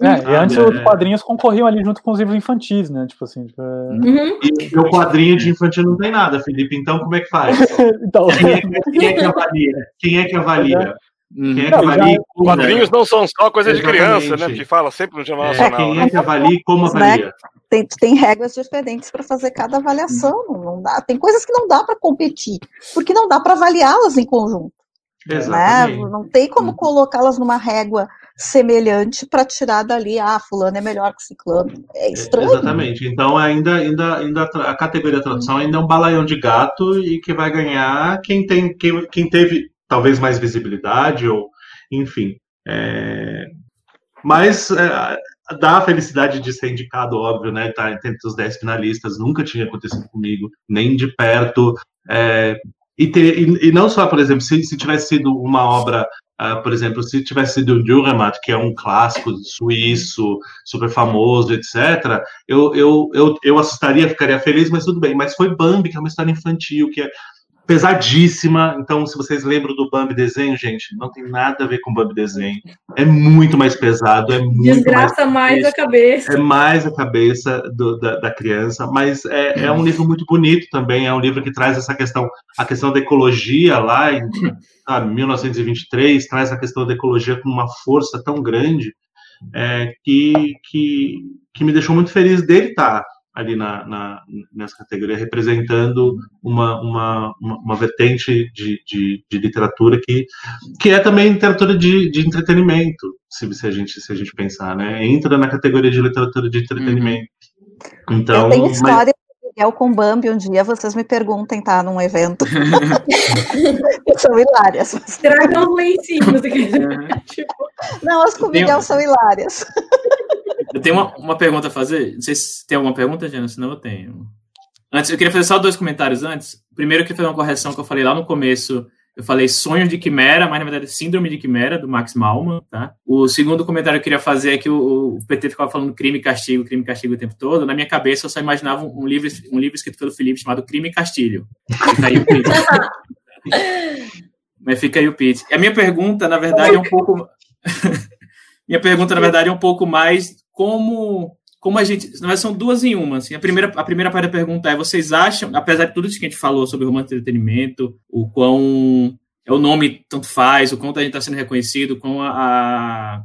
É, e antes os quadrinhos concorriam ali junto com os livros infantis, né? Tipo assim. Tipo, é... uhum. E o quadrinho de infantil não tem nada, Felipe. Então, como é que faz? *laughs* então... Quem, é, quem, é, que avalia? Quem é que avalia? *laughs* Quem é que avalia como... Quadrinhos não são só coisa de criança, né? Que fala sempre no Jornal é, Nacional. Quem é né? que avalia como avalia? tem, tem regras diferentes para fazer cada avaliação. Não, não dá, tem coisas que não dá para competir, porque não dá para avaliá-las em conjunto. Né? Não tem como uhum. colocá-las numa régua semelhante para tirar dali, ah, fulano é melhor que ciclano. É estranho. Exatamente. Então ainda, ainda, ainda a categoria tradução ainda é um balaião de gato e que vai ganhar quem tem quem, quem teve talvez mais visibilidade ou enfim. É... Mas é, dá a felicidade de ser indicado, óbvio, né? Tá entre os dez finalistas, nunca tinha acontecido comigo, nem de perto. É, e, ter, e, e, não só, por exemplo, se, se tivesse sido uma obra, uh, por exemplo, se tivesse sido o Dürrenmatt, que é um clássico suíço, super famoso, etc., eu, eu, eu, eu assustaria, ficaria feliz, mas tudo bem. Mas foi Bambi, que é uma história infantil, que é, pesadíssima. Então, se vocês lembram do Bambi desenho, gente, não tem nada a ver com o Bambi desenho. É muito mais pesado, é muito Desgraça mais, mais a cabeça. É mais a cabeça do, da, da, criança, mas é, é, um livro muito bonito também. É um livro que traz essa questão, a questão da ecologia lá em *laughs* ah, 1923, traz a questão da ecologia com uma força tão grande é, que, que, que me deixou muito feliz dele estar tá ali na, na, nessa categoria, representando uma, uma, uma, uma vertente de, de, de, literatura que, que é também literatura de, de entretenimento, se, se, a gente, se a gente pensar, né? Entra na categoria de literatura de entretenimento. Uhum. Então, Eu tenho história mas... Miguel com Bambi um dia, vocês me perguntem, tá? Num evento. *laughs* são hilárias. Tragam os lencinhos. tipo... Não, as com Miguel são hilárias. Eu tenho uma, uma pergunta a fazer. Não sei se tem alguma pergunta, Jana, senão eu tenho. Antes, eu queria fazer só dois comentários antes. Primeiro, eu queria fazer uma correção que eu falei lá no começo. Eu falei sonho de quimera, mas na verdade síndrome de quimera, do Max Malman, tá? O segundo comentário que eu queria fazer é que o, o PT ficava falando crime e castigo, crime e castigo o tempo todo. Na minha cabeça, eu só imaginava um, livro, um livro escrito pelo Felipe chamado Crime e Castilho. Fica aí o pitch. *laughs* mas fica aí o pitch. E a minha pergunta, na verdade, é um pouco... *laughs* minha pergunta, na verdade, é um pouco mais como como a gente. Na são duas em uma. Assim. A, primeira, a primeira parte da pergunta é: vocês acham, apesar de tudo isso que a gente falou sobre romance de entretenimento, o quão é o nome tanto faz, o quanto a gente está sendo reconhecido, com a,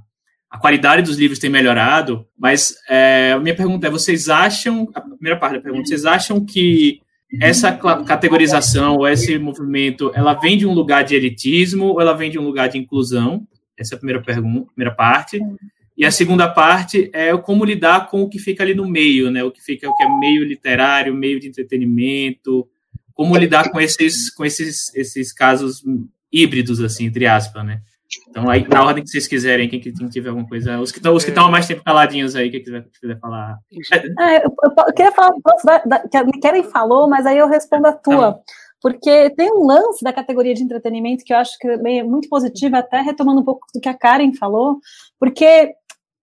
a qualidade dos livros tem melhorado, mas é, a minha pergunta é: vocês acham, a primeira parte da pergunta, vocês acham que essa categorização ou esse movimento, ela vem de um lugar de elitismo ou ela vem de um lugar de inclusão? Essa é a primeira pergunta, primeira parte. E a segunda parte é como lidar com o que fica ali no meio, né? O que fica o que é meio literário, meio de entretenimento, como lidar com esses com esses esses casos híbridos assim, entre aspas, né? Então aí na ordem que vocês quiserem, quem, quem tiver alguma coisa, os que estão os que estão há mais tempo caladinhos aí, quem quiser, quiser falar. É, eu, eu, queria falar da, da, que a Keren falou, mas aí eu respondo a tua. Tá porque tem um lance da categoria de entretenimento que eu acho que é muito positivo, até retomando um pouco do que a Karen falou, porque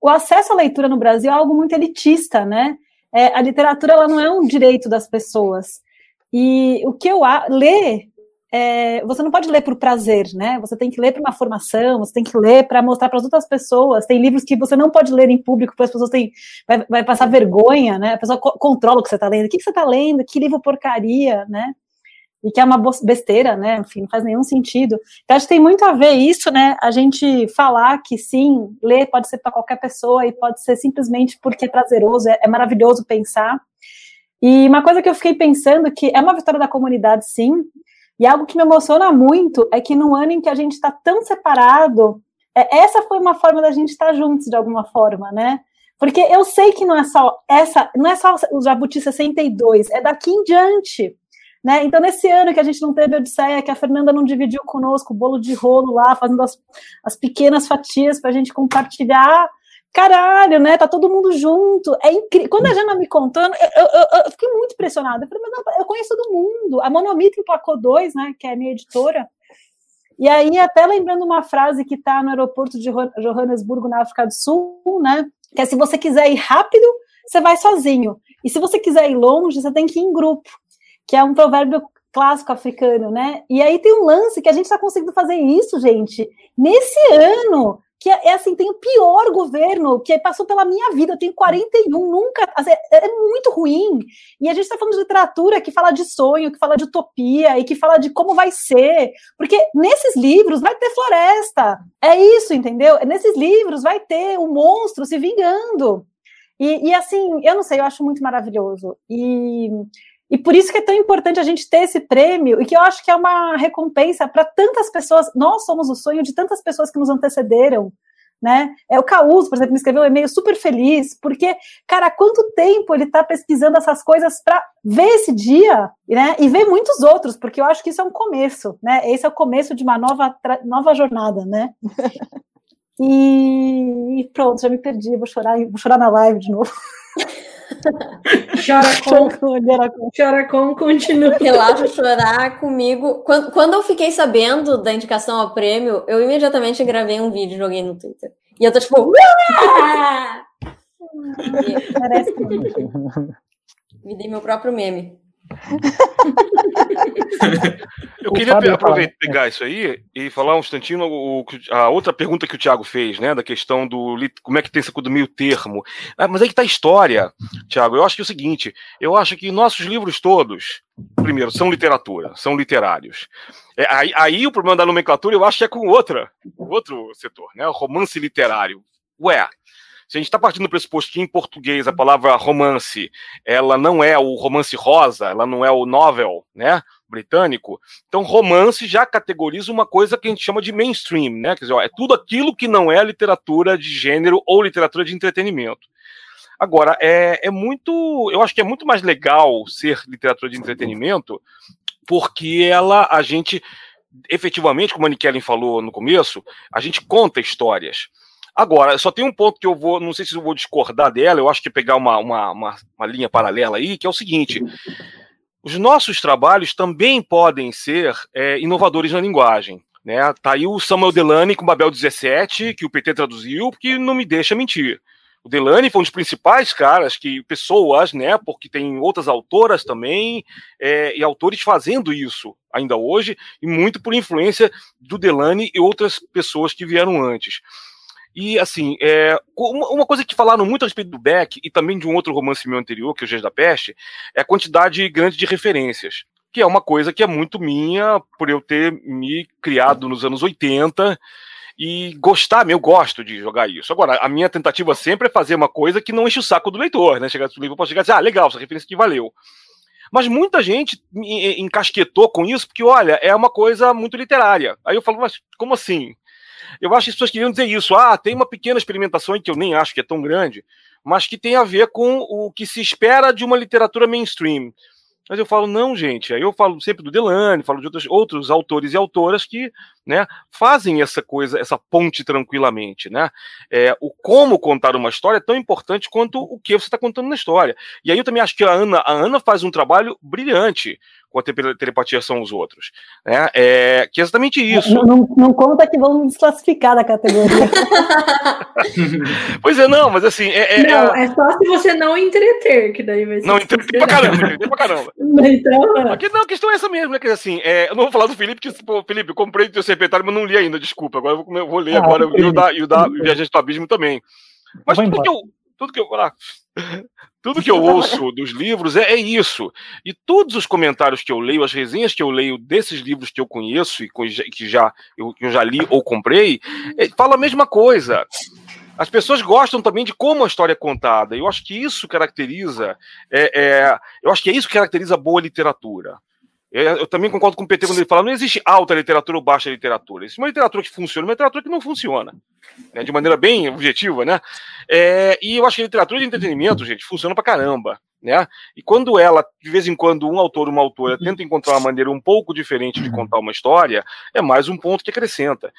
o acesso à leitura no Brasil é algo muito elitista, né? É, a literatura ela não é um direito das pessoas. E o que eu ler, é, você não pode ler por prazer, né? Você tem que ler para uma formação, você tem que ler para mostrar para as outras pessoas. Tem livros que você não pode ler em público, porque as pessoas têm, vai, vai passar vergonha, né? A pessoa controla o que você está lendo. O que, que você está lendo? Que livro porcaria, né? E que é uma besteira, né? Enfim, não faz nenhum sentido. Então, acho que tem muito a ver isso, né? A gente falar que sim, ler pode ser para qualquer pessoa e pode ser simplesmente porque é prazeroso, é, é maravilhoso pensar. E uma coisa que eu fiquei pensando que é uma vitória da comunidade, sim, e algo que me emociona muito é que no ano em que a gente está tão separado, é, essa foi uma forma da gente estar juntos de alguma forma, né? Porque eu sei que não é só essa, não é só o Jabuti 62, é daqui em diante. Né? Então, nesse ano que a gente não teve Odisseia, que a Fernanda não dividiu conosco o bolo de rolo lá, fazendo as, as pequenas fatias para a gente compartilhar, caralho, né? Tá todo mundo junto. É incrível. Quando a Jana me contando, eu, eu, eu, fiquei muito impressionada. Eu falei, mas não, eu conheço todo mundo. A Monomita emplacou dois, né? Que é minha editora. E aí, até lembrando uma frase que está no aeroporto de Johannesburgo, na África do Sul, né? Que é se você quiser ir rápido, você vai sozinho. E se você quiser ir longe, você tem que ir em grupo que é um provérbio clássico africano, né? E aí tem um lance que a gente está conseguindo fazer isso, gente, nesse ano, que é, é, assim, tem o pior governo que passou pela minha vida, eu tenho 41, nunca, assim, é, é muito ruim, e a gente está falando de literatura que fala de sonho, que fala de utopia, e que fala de como vai ser, porque nesses livros vai ter floresta, é isso, entendeu? Nesses livros vai ter o monstro se vingando, E, e, assim, eu não sei, eu acho muito maravilhoso. E, e por isso que é tão importante a gente ter esse prêmio, e que eu acho que é uma recompensa para tantas pessoas. Nós somos o sonho de tantas pessoas que nos antecederam. Né? É o Causo, por exemplo, me escreveu um e-mail super feliz, porque, cara, há quanto tempo ele está pesquisando essas coisas para ver esse dia, né? E ver muitos outros, porque eu acho que isso é um começo, né? Esse é o começo de uma nova, nova jornada, né? *laughs* E pronto, já me perdi, vou chorar, vou chorar na live de novo. *laughs* Chora com, chora com, continua. Relaxa chorar comigo. Quando, quando eu fiquei sabendo da indicação ao prêmio, eu imediatamente gravei um vídeo e joguei no Twitter. E eu tô tipo. Parece que. Me dei meu próprio meme. Eu queria aproveitar pegar isso aí e falar um instantinho o, a outra pergunta que o Thiago fez, né? Da questão do como é que tem essa coisa do meio termo. Ah, mas aí que tá a história, Thiago. Eu acho que é o seguinte: eu acho que nossos livros todos, primeiro, são literatura, são literários. É, aí, aí, o problema da nomenclatura eu acho que é com outra, outro setor, né? O romance literário. Ué, se a gente está partindo do pressuposto que em português a palavra romance ela não é o romance rosa, ela não é o novel, né? Britânico, então romance já categoriza uma coisa que a gente chama de mainstream, né? Quer dizer, ó, é tudo aquilo que não é literatura de gênero ou literatura de entretenimento. Agora, é, é muito. Eu acho que é muito mais legal ser literatura de entretenimento, porque ela, a gente, efetivamente, como a Nikellen falou no começo, a gente conta histórias. Agora, só tem um ponto que eu vou, não sei se eu vou discordar dela, eu acho que pegar uma, uma, uma, uma linha paralela aí, que é o seguinte: os nossos trabalhos também podem ser é, inovadores na linguagem. Né? Tá aí o Samuel Delany com Babel 17, que o PT traduziu, que não me deixa mentir. O Delany foi um dos principais caras que pessoas, né, porque tem outras autoras também é, e autores fazendo isso ainda hoje e muito por influência do Delany e outras pessoas que vieram antes. E, assim, é, uma coisa que falaram muito a respeito do Beck e também de um outro romance meu anterior, que é o Dias da Peste, é a quantidade grande de referências. Que é uma coisa que é muito minha, por eu ter me criado nos anos 80 e gostar, eu gosto de jogar isso. Agora, a minha tentativa sempre é fazer uma coisa que não enche o saco do leitor, né? Chegar no livro, posso chegar e dizer, ah, legal, essa referência aqui valeu. Mas muita gente encasquetou com isso, porque, olha, é uma coisa muito literária. Aí eu falo, mas como assim? Eu acho que as pessoas queriam dizer isso. Ah, tem uma pequena experimentação que eu nem acho que é tão grande, mas que tem a ver com o que se espera de uma literatura mainstream. Mas eu falo, não, gente. Aí eu falo sempre do Delane, falo de outros, outros autores e autoras que né, fazem essa coisa, essa ponte tranquilamente. Né? É, o como contar uma história é tão importante quanto o que você está contando na história. E aí eu também acho que a Ana, a Ana faz um trabalho brilhante com a telepatia são os outros. Né? É, que é exatamente isso. Não, não, não conta que vão desclassificar da categoria. *laughs* pois é, não, mas assim. É, é, não, é só se você não entreter, que daí vai ser. Não, entreter pra caramba, entreter pra caramba. *laughs* Então, Aqui, não, a questão é essa mesmo, né? Que assim, é, eu não vou falar do Felipe, que, pô, Felipe, eu comprei o teu secretário, mas não li ainda, desculpa. Agora eu vou, eu vou ler ah, agora e o da, e o da Viajante do Abismo também. Mas tudo que eu. Tudo que eu. Ah, tudo que eu ouço dos livros é, é, isso. E todos os comentários que eu leio, as resenhas que eu leio desses livros que eu conheço e que já, eu, que eu já li ou comprei, é, fala a mesma coisa. As pessoas gostam também de como a história é contada. Eu acho que isso caracteriza. É, é, eu acho que é isso que caracteriza a boa literatura. É, eu também concordo com o PT quando ele fala: não existe alta literatura ou baixa literatura. Existe uma literatura que funciona uma literatura que não funciona. Né, de maneira bem objetiva, né? É, e eu acho que a literatura de entretenimento, gente, funciona pra caramba. Né? E quando ela, de vez em quando, um autor ou uma autora tenta encontrar uma maneira um pouco diferente de contar uma história, é mais um ponto que acrescenta.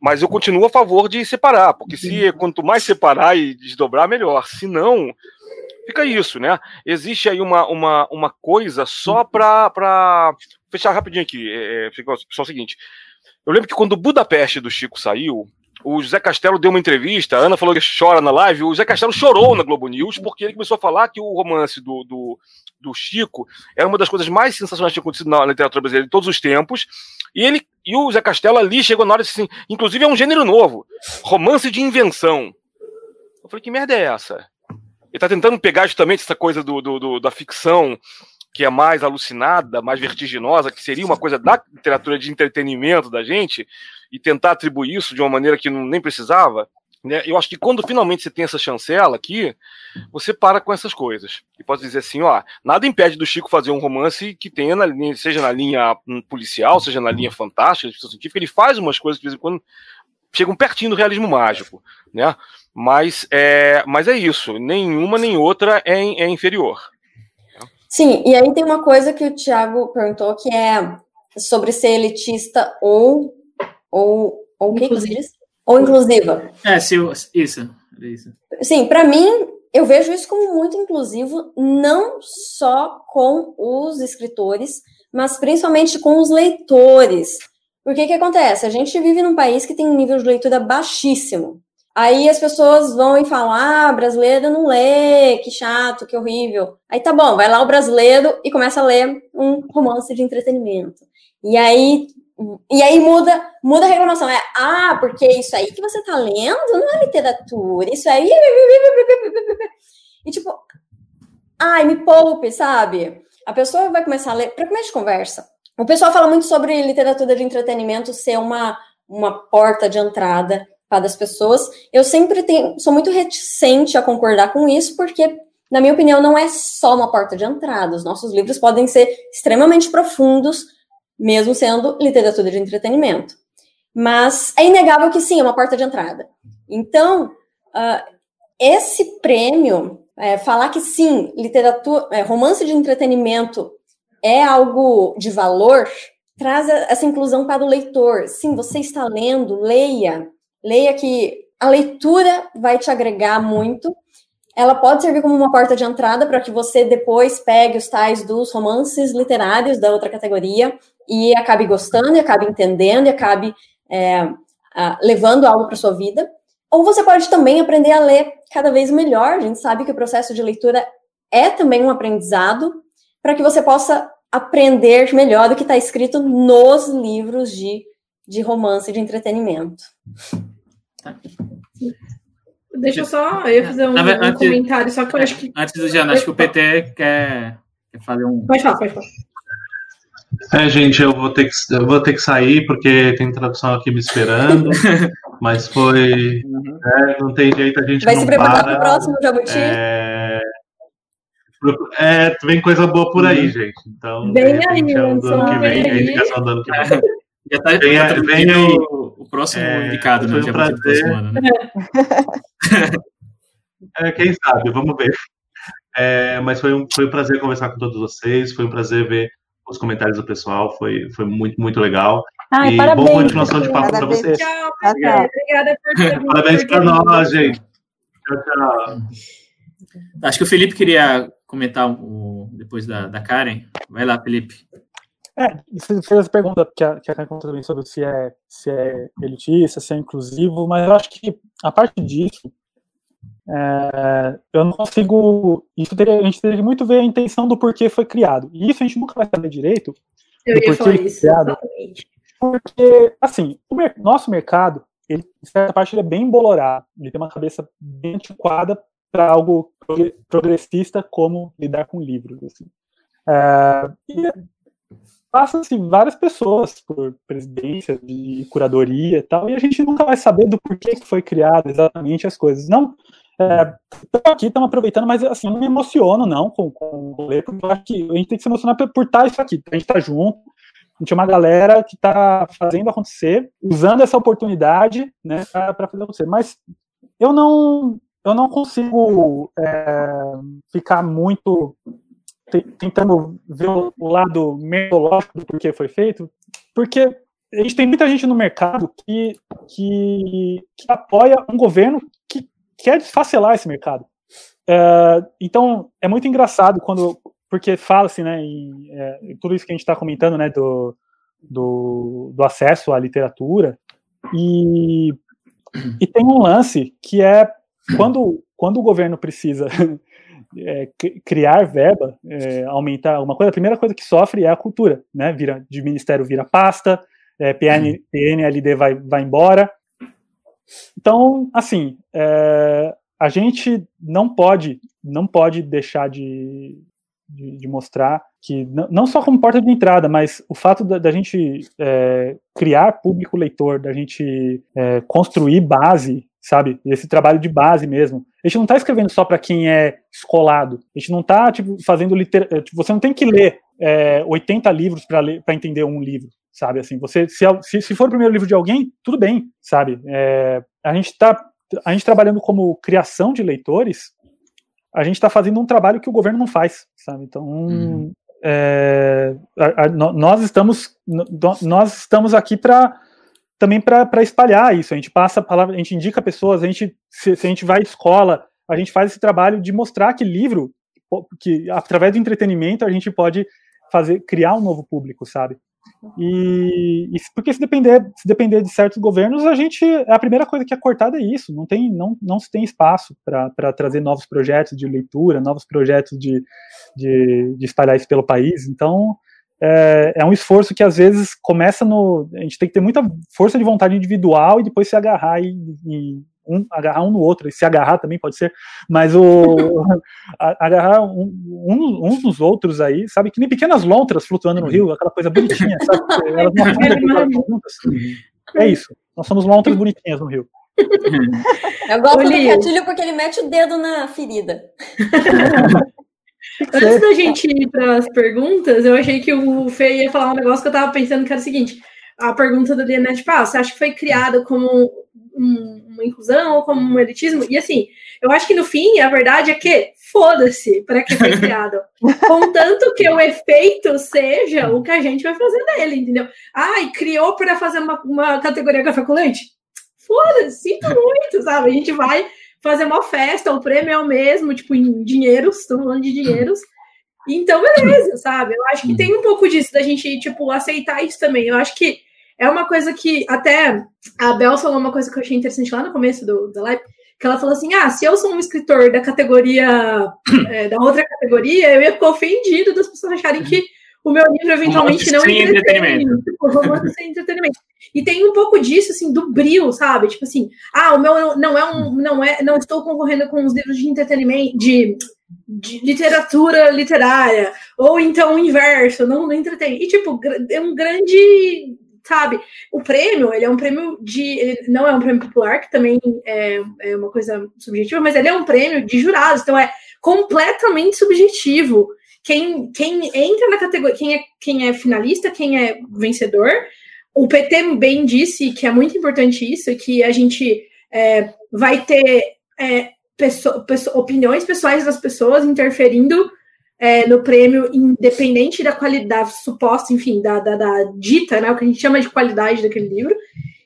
Mas eu continuo a favor de separar, porque se quanto mais separar e desdobrar, melhor. Se não, fica isso, né? Existe aí uma, uma, uma coisa só para fechar rapidinho aqui. É, é, só o seguinte. Eu lembro que quando o Budapeste do Chico saiu, o José Castelo deu uma entrevista, a Ana falou que chora na live, o José Castelo chorou na Globo News porque ele começou a falar que o romance do, do, do Chico era uma das coisas mais sensacionais que tinha acontecido na literatura brasileira de todos os tempos. E ele e o José Castelo ali chegou na hora assim, inclusive é um gênero novo, romance de invenção. Eu falei, que merda é essa? Ele está tentando pegar justamente essa coisa do, do, do, da ficção que é mais alucinada, mais vertiginosa, que seria uma coisa da literatura de entretenimento da gente, e tentar atribuir isso de uma maneira que não, nem precisava. Né? Eu acho que quando finalmente você tem essa chancela aqui, você para com essas coisas. E pode dizer assim, ó, nada impede do Chico fazer um romance que tenha, na seja na linha policial, seja na linha fantástica, científica, ele faz umas coisas de vez em quando chegam pertinho do realismo mágico, né? Mas é, mas é isso, nenhuma nem outra é, é inferior. Sim, e aí tem uma coisa que o Tiago perguntou que é sobre ser elitista ou ou ou o que você disse? Ou inclusiva. É, se eu, isso, isso. Sim, para mim, eu vejo isso como muito inclusivo, não só com os escritores, mas principalmente com os leitores. Porque que acontece? A gente vive num país que tem um nível de leitura baixíssimo. Aí as pessoas vão e falam: ah, brasileiro não lê, que chato, que horrível. Aí tá bom, vai lá o brasileiro e começa a ler um romance de entretenimento. E aí e aí muda, muda a reclamação. É, ah, porque isso aí que você tá lendo não é literatura, isso aí. E tipo, ai, me poupe, sabe? A pessoa vai começar a ler, para começar de conversa. O pessoal fala muito sobre literatura de entretenimento ser uma, uma porta de entrada para as pessoas. Eu sempre tenho, sou muito reticente a concordar com isso, porque, na minha opinião, não é só uma porta de entrada. Os nossos livros podem ser extremamente profundos mesmo sendo literatura de entretenimento. Mas é inegável que sim, é uma porta de entrada. Então, uh, esse prêmio, é, falar que sim, literatura, é, romance de entretenimento é algo de valor, traz essa inclusão para o leitor. Sim, você está lendo, leia, leia que a leitura vai te agregar muito. Ela pode servir como uma porta de entrada para que você depois pegue os tais dos romances literários da outra categoria e acabe gostando, e acabe entendendo, e acabe é, levando algo para sua vida. Ou você pode também aprender a ler cada vez melhor. A gente sabe que o processo de leitura é também um aprendizado para que você possa aprender melhor do que está escrito nos livros de, de romance de entretenimento. Deixa eu só eu fazer um, um comentário, só que eu acho que. Antes do Jana, acho que o PT quer, quer fazer um. Pode falar, pode falar. É, gente, eu vou ter que, eu vou ter que sair porque tem tradução aqui me esperando. *laughs* mas foi. Uhum. É, não tem jeito, a gente. Vai não se preparar para. pro próximo Jabuti? É... é, vem coisa boa por aí, uhum. gente. Então, bem aí, do ano que vem, a indicação do ano que vem. Já tá, vem, já tá vem aí. O, o próximo é, indicado, né? Já prazer. Ano, né? *laughs* é, quem sabe, vamos ver. É, mas foi um, foi um prazer conversar com todos vocês, foi um prazer ver os comentários do pessoal, foi, foi muito, muito legal. Ai, e parabéns, boa continuação de papo para você. Tchau, obrigada, obrigada por Parabéns para nós, gente. Tchau, tchau. Acho que o Felipe queria comentar o, depois da, da Karen. Vai lá, Felipe. É, você fez a pergunta que a, que a Karen contou também sobre se é, se é elitista, se é inclusivo, mas eu acho que a parte disso é, eu não consigo. Isso teria, a gente teria que muito ver a intenção do porquê foi criado. E isso a gente nunca vai saber direito. Eu ia falar isso, criado, exatamente. Porque, assim, o mer nosso mercado, ele, em certa parte, ele é bem embolorado. Ele tem uma cabeça bem antiquada para algo progressista como lidar com livros. Assim. É, e passa assim, várias pessoas por presidência de curadoria e tal, e a gente nunca vai saber do porquê que foi criado exatamente as coisas. Não, é, aqui estamos aproveitando, mas assim, não me emociono não com, com o rolê, porque eu acho que a gente tem que se emocionar por estar isso aqui. A gente está junto, a gente é uma galera que está fazendo acontecer, usando essa oportunidade né, para fazer acontecer. Mas eu não, eu não consigo é, ficar muito tentando ver o lado metodológico do porquê foi feito, porque a gente tem muita gente no mercado que, que, que apoia um governo que quer desfacelar esse mercado. É, então, é muito engraçado quando, porque fala-se, né, em, é, tudo isso que a gente está comentando, né, do, do, do, acesso à literatura, e, e tem um lance que é quando, quando o governo precisa *laughs* é, criar verba, é, aumentar uma coisa, a primeira coisa que sofre é a cultura, né? Vira de ministério vira pasta, é, PN, PNLD vai, vai embora. Então, assim, é, a gente não pode não pode deixar de, de, de mostrar que não, só como porta de entrada, mas o fato da, da gente é, criar público leitor, da gente é, construir base sabe? Esse trabalho de base mesmo. A gente não está escrevendo só para quem é escolado. A gente não está tipo, fazendo literatura. Eh, tipo, você não tem que ler é, 80 livros para entender um livro, sabe? Assim, você se, se, for o primeiro livro de alguém, tudo bem, sabe? É, a gente está a gente trabalhando como criação de leitores, a gente está fazendo um trabalho que o governo não faz, sabe? Então, hum. é, a, a, nós estamos nós estamos aqui para também para espalhar isso. A gente passa a palavra, a gente indica pessoas, a gente se, se, a gente vai à escola, a gente faz esse trabalho de mostrar que livro, que através do entretenimento a gente pode fazer criar um novo público, sabe? E, e, porque se depender, se depender de certos governos, a gente a primeira coisa que é cortada é isso. Não tem, não, não se tem espaço para trazer novos projetos de leitura, novos projetos de, de, de espalhar isso pelo país. Então é, é, um esforço que às vezes começa no. A gente tem que ter muita força de vontade individual e depois se agarrar e, e um, agarrar um no outro, e se agarrar também pode ser, mas o *laughs* agarrar um, um, uns nos outros aí, sabe? Que nem pequenas lontras flutuando no rio, aquela coisa bonitinha, sabe? *laughs* Elas não juntas. É isso. Nós somos lontras bonitinhas no rio. Eu gosto do gatilho porque ele mete o dedo na ferida. *laughs* Antes da gente ir para as perguntas, eu achei que o Fê ia falar um negócio que eu estava pensando que era o seguinte: a pergunta do Liana tipo, ah, você acha que foi criado como um, uma inclusão ou como um elitismo? E assim, eu acho que no fim a verdade é que foda-se para que foi criado. *laughs* Contanto que o efeito seja o que a gente vai fazer nele, entendeu? Ai, criou para fazer uma, uma categoria café com leite? Foda-se, sinto muito, sabe? A gente vai fazer uma festa, o prêmio é o mesmo, tipo, em dinheiros, estamos falando de dinheiros. Então, beleza, sabe? Eu acho que tem um pouco disso, da gente, tipo, aceitar isso também. Eu acho que é uma coisa que até a Bel falou uma coisa que eu achei interessante lá no começo do, da live, que ela falou assim: ah, se eu sou um escritor da categoria, é, *coughs* da outra categoria, eu ia ficar ofendido das pessoas acharem que o meu livro eventualmente não sem entretenimento. Tipo, romance sem entretenimento. E tem um pouco disso, assim, do brilho, sabe? Tipo assim, ah, o meu não é um, não é, não estou concorrendo com os livros de entretenimento, de, de literatura literária, ou então o inverso, não, não entretém. E, tipo, é um grande sabe? O prêmio, ele é um prêmio de. Não é um prêmio popular, que também é, é uma coisa subjetiva, mas ele é um prêmio de jurados, então é completamente subjetivo quem, quem entra na categoria, quem é, quem é finalista, quem é vencedor. O PT bem disse que é muito importante isso, que a gente é, vai ter é, pessoa, pessoa, opiniões pessoais das pessoas interferindo é, no prêmio, independente da qualidade suposta, enfim, da, da, da, dita, né, o que a gente chama de qualidade daquele livro.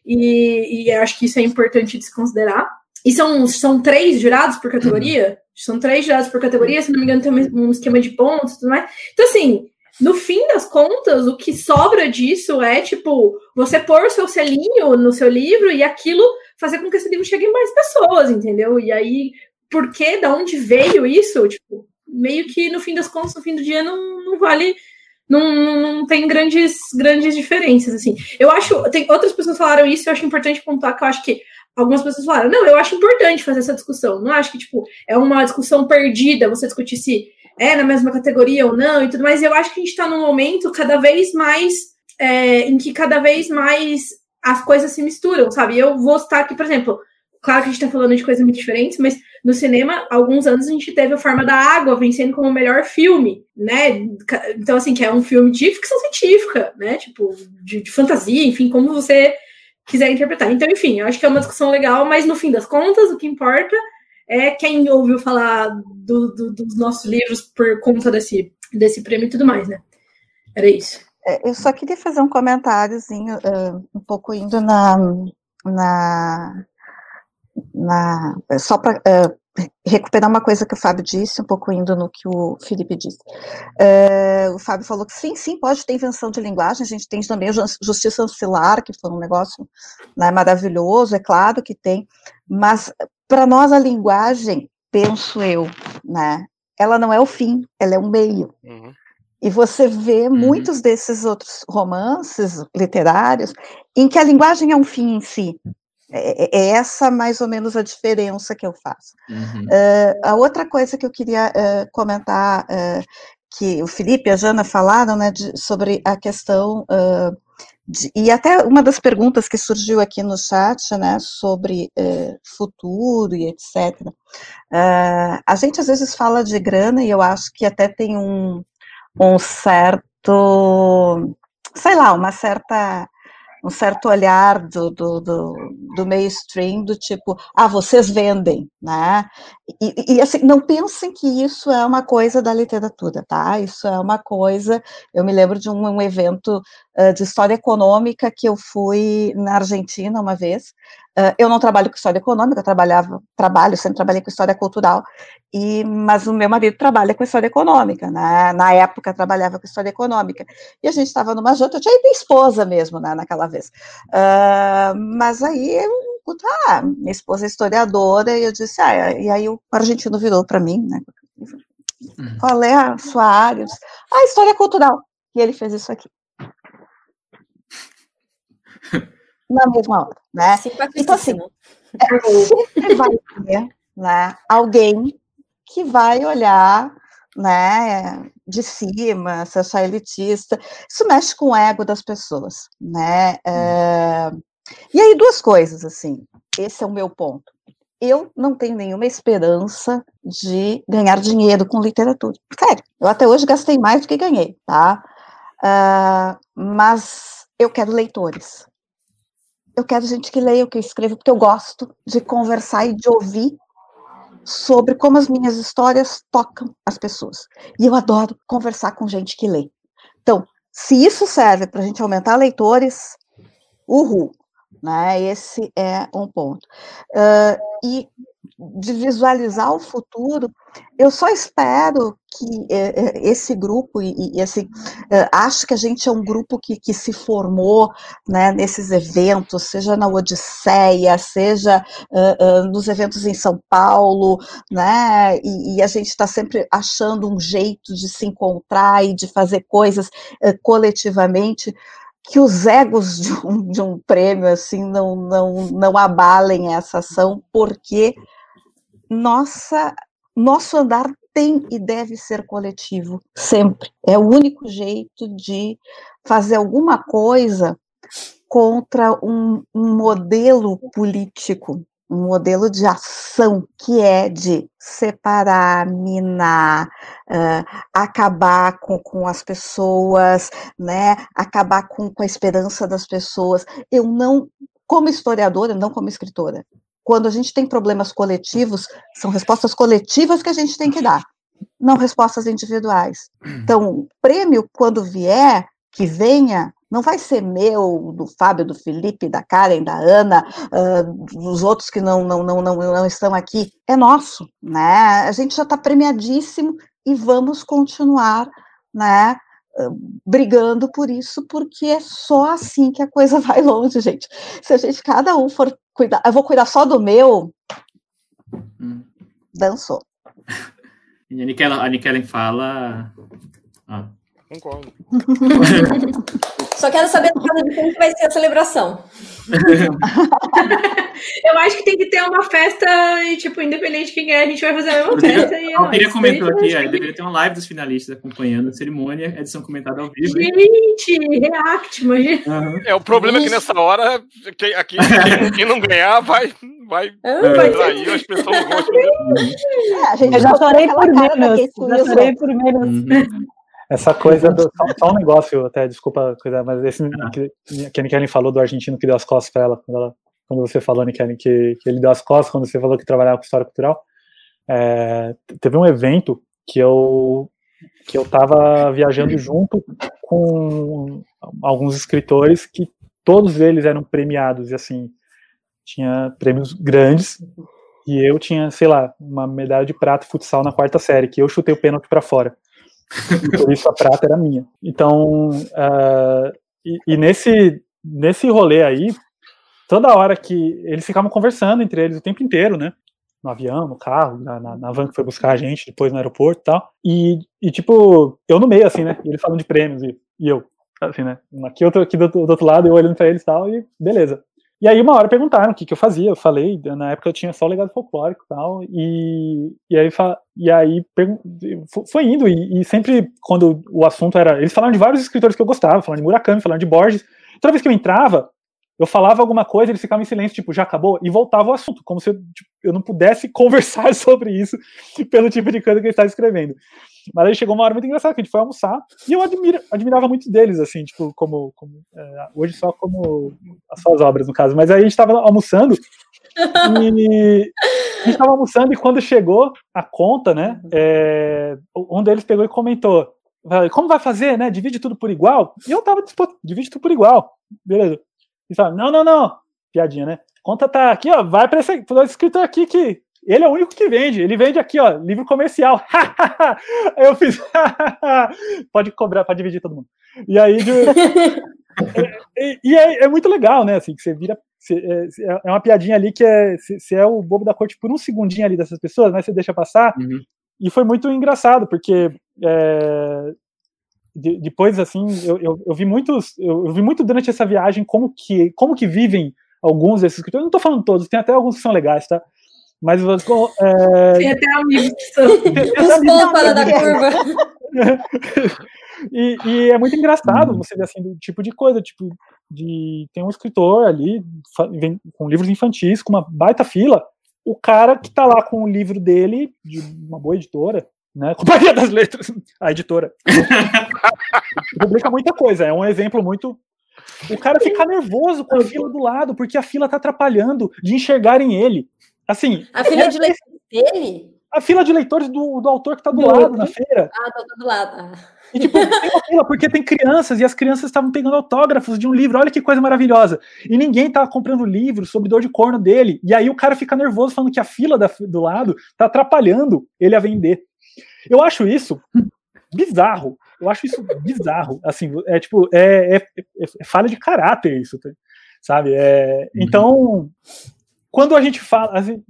E, e acho que isso é importante de se considerar. E são, são três jurados por categoria? São três jurados por categoria, se não me engano, tem um esquema de pontos e tudo mais. Então, assim, no fim das contas, o que sobra disso é, tipo, você pôr o seu selinho no seu livro e aquilo fazer com que esse livro chegue em mais pessoas, entendeu? E aí, por que, da onde veio isso? Tipo, meio que no fim das contas, no fim do dia, não, não vale. Não, não tem grandes, grandes diferenças, assim. Eu acho, tem outras pessoas falaram isso, eu acho importante pontuar que eu acho que algumas pessoas falaram, não, eu acho importante fazer essa discussão. Não acho que, tipo, é uma discussão perdida você discutir se é na mesma categoria ou não e tudo mais. Eu acho que a gente está num momento cada vez mais é, em que cada vez mais as coisas se misturam, sabe? Eu vou estar aqui, por exemplo, claro que a gente está falando de coisas muito diferentes, mas no cinema, alguns anos a gente teve a Forma da Água vencendo como o melhor filme, né? Então, assim, que é um filme de ficção científica, né? Tipo, de, de fantasia, enfim, como você quiser interpretar. Então, enfim, eu acho que é uma discussão legal, mas no fim das contas, o que importa é quem ouviu falar do, do, dos nossos livros por conta desse, desse prêmio e tudo mais, né? Era isso. É, eu só queria fazer um comentáriozinho, uh, um pouco indo na. na, na só para uh, recuperar uma coisa que o Fábio disse, um pouco indo no que o Felipe disse. Uh, o Fábio falou que sim, sim, pode ter invenção de linguagem, a gente tem também justiça ancilar, que foi um negócio né, maravilhoso, é claro que tem, mas para nós a linguagem, penso eu, né, ela não é o fim, ela é um meio. Uhum. E você vê uhum. muitos desses outros romances literários em que a linguagem é um fim em si. É, é, é, essa mais ou menos a diferença que eu faço. Uhum. Uh, a outra coisa que eu queria uh, comentar, uh, que o Felipe e a Jana falaram, né, de, sobre a questão de, e até uma das perguntas que surgiu aqui no chat, né, sobre uh, futuro e etc. Uh, a gente às vezes fala de grana e eu acho que até tem um, um certo, sei lá, uma certa um certo olhar do, do, do, do, mainstream, do tipo, ah, vocês vendem, né? E, e, assim, não pensem que isso é uma coisa da literatura, tá? Isso é uma coisa, eu me lembro de um, um evento uh, de história econômica que eu fui na Argentina uma vez, Uh, eu não trabalho com história econômica, eu trabalhava, trabalho, sempre trabalhei com história cultural, e, mas o meu marido trabalha com história econômica, né? na época trabalhava com história econômica, e a gente estava numa janta, eu tinha ido esposa mesmo, né, naquela vez, uh, mas aí, eu, ah, minha esposa é historiadora, e eu disse, ah, e aí o argentino virou para mim, né, uhum. qual é a sua área? Disse, ah, história cultural, e ele fez isso aqui. *laughs* na mesma hora, né? Então, assim, é, sempre vai ter né, alguém que vai olhar né, de cima, se achar elitista. Isso mexe com o ego das pessoas, né? É... E aí, duas coisas, assim, esse é o meu ponto. Eu não tenho nenhuma esperança de ganhar dinheiro com literatura. Sério, eu até hoje gastei mais do que ganhei, tá? Uh, mas eu quero leitores eu quero gente que leia o que eu escrevo, porque eu gosto de conversar e de ouvir sobre como as minhas histórias tocam as pessoas. E eu adoro conversar com gente que lê. Então, se isso serve para a gente aumentar leitores, uhul, né? Esse é um ponto. Uh, e de visualizar o futuro, eu só espero que é, esse grupo, e, e assim, é, acho que a gente é um grupo que, que se formou né, nesses eventos, seja na Odisseia, seja uh, uh, nos eventos em São Paulo, né, e, e a gente está sempre achando um jeito de se encontrar e de fazer coisas uh, coletivamente, que os egos de um, de um prêmio assim não, não, não abalem essa ação, porque nossa, nosso andar tem e deve ser coletivo, sempre. É o único jeito de fazer alguma coisa contra um, um modelo político, um modelo de ação que é de separar, minar, uh, acabar com, com as pessoas, né, acabar com, com a esperança das pessoas. Eu não, como historiadora, não como escritora, quando a gente tem problemas coletivos, são respostas coletivas que a gente tem que dar, não respostas individuais. Então, o prêmio, quando vier, que venha, não vai ser meu, do Fábio, do Felipe, da Karen, da Ana, uh, dos outros que não, não, não, não, não estão aqui. É nosso, né? A gente já está premiadíssimo e vamos continuar, né? brigando por isso, porque é só assim que a coisa *laughs* vai longe, gente. Se a gente, cada um for cuidar, eu vou cuidar só do meu, hum. dançou. *laughs* E a Nikellen, fala. Ah. Concordo. *laughs* Só quero saber de como vai ser a celebração. *laughs* eu acho que tem que ter uma festa e, tipo, independente de quem é, a gente vai fazer a mesma festa. E a Alpira comentou aqui, *laughs* ó, deveria ter uma live dos finalistas acompanhando a cerimônia, edição comentada ao vivo. Gente, react, imagina. Uhum. É, o problema é que nessa hora, quem, aqui, quem, quem não ganhar vai, vai, ah, vai trair, as pessoas não gostam. É, eu já chorei por menos, já chorei por menos. Uhum. Essa coisa do. Só, só, um negócio, até, desculpa, mas esse ah. que, que a Nikellen falou do argentino que deu as costas para ela, quando, ela, quando você falou, Nikellen, que, que ele deu as costas, quando você falou que trabalhava com história cultural. É, teve um evento que eu que eu estava viajando junto com alguns escritores que todos eles eram premiados e assim tinha prêmios grandes e eu tinha sei lá uma medalha de prata futsal na quarta série que eu chutei o pênalti para fora por isso a prata era minha. Então, uh, e, e, nesse, nesse rolê aí, toda hora que eles ficavam conversando entre eles o tempo inteiro, né? No avião, no carro, na, na, na van que foi buscar a gente depois no aeroporto e tal. E, tipo, eu no meio, assim, né? E eles falando de prêmios e, e eu, assim, né? Aqui tô aqui do, do outro lado, eu olhando pra eles e tal, e beleza. E aí uma hora perguntaram o que, que eu fazia, eu falei, na época eu tinha só o legado folclórico e tal, e, e aí, e aí foi indo, e, e, sempre quando o assunto era, eles falaram de vários escritores que eu gostava, falando de Murakami, falando de Borges, Toda vez que eu entrava, eu falava alguma coisa, eles ficavam em silêncio, tipo, já acabou, e voltava ao assunto, como se eu, tipo, eu não pudesse *laughs* conversar sobre isso pelo tipo de coisa que eles estavam escrevendo. Mas aí chegou uma hora muito engraçada que a gente foi almoçar e eu admira, admirava muito deles, assim, tipo, como. como é, hoje só como as suas obras, no caso. Mas aí a gente estava almoçando e *laughs* a gente estava almoçando e quando chegou a conta, né? É, um deles pegou e comentou: como vai fazer, né? Divide tudo por igual? E eu tava disposto, divide tudo por igual. Beleza. E fala, não, não, não. Piadinha, né? Conta tá aqui, ó. Vai para esse, esse escritor aqui que ele é o único que vende. Ele vende aqui, ó, livro comercial. *laughs* eu fiz. *laughs* pode cobrar, pode dividir todo mundo. E aí. De... *laughs* e, e é, é, muito legal, né? Assim, que você vira. É, é uma piadinha ali que é. Você é o bobo da corte por um segundinho ali dessas pessoas, mas você deixa passar. Uhum. E foi muito engraçado, porque. É, de, depois, assim, eu, eu, eu vi muitos. Eu, eu, vi muito durante essa viagem como que, como que vivem alguns desses escritores. Eu não estou falando todos, tem até alguns que são legais, tá? Mas é... tem até amigos que são *laughs* os fora da curva. e, e, é muito engraçado uhum. você ver assim do tipo de coisa, tipo de tem um escritor ali vem, com livros infantis com uma baita fila, o cara que tá lá com o livro dele de uma boa editora, né? Companhia das Letras, a editora. *laughs* publica muita coisa, é um exemplo muito o cara fica nervoso com a fila do lado, porque a fila tá atrapalhando de enxergarem ele. Assim. A fila é, de leitores dele? A fila de leitores do, do autor que tá do, do lado outro. na feira. Ah, tá do lado. Ah. E tipo, *laughs* tem uma fila porque tem crianças e as crianças estavam pegando autógrafos de um livro. Olha que coisa maravilhosa. E ninguém tava comprando livro sobre dor de corno dele. E aí o cara fica nervoso falando que a fila da, do lado tá atrapalhando ele a vender. Eu acho isso bizarro. Eu acho isso bizarro. Assim, é tipo, é, é, é, é falha de caráter isso, tá? sabe? É, uhum. Então, quando a gente fala. Assim,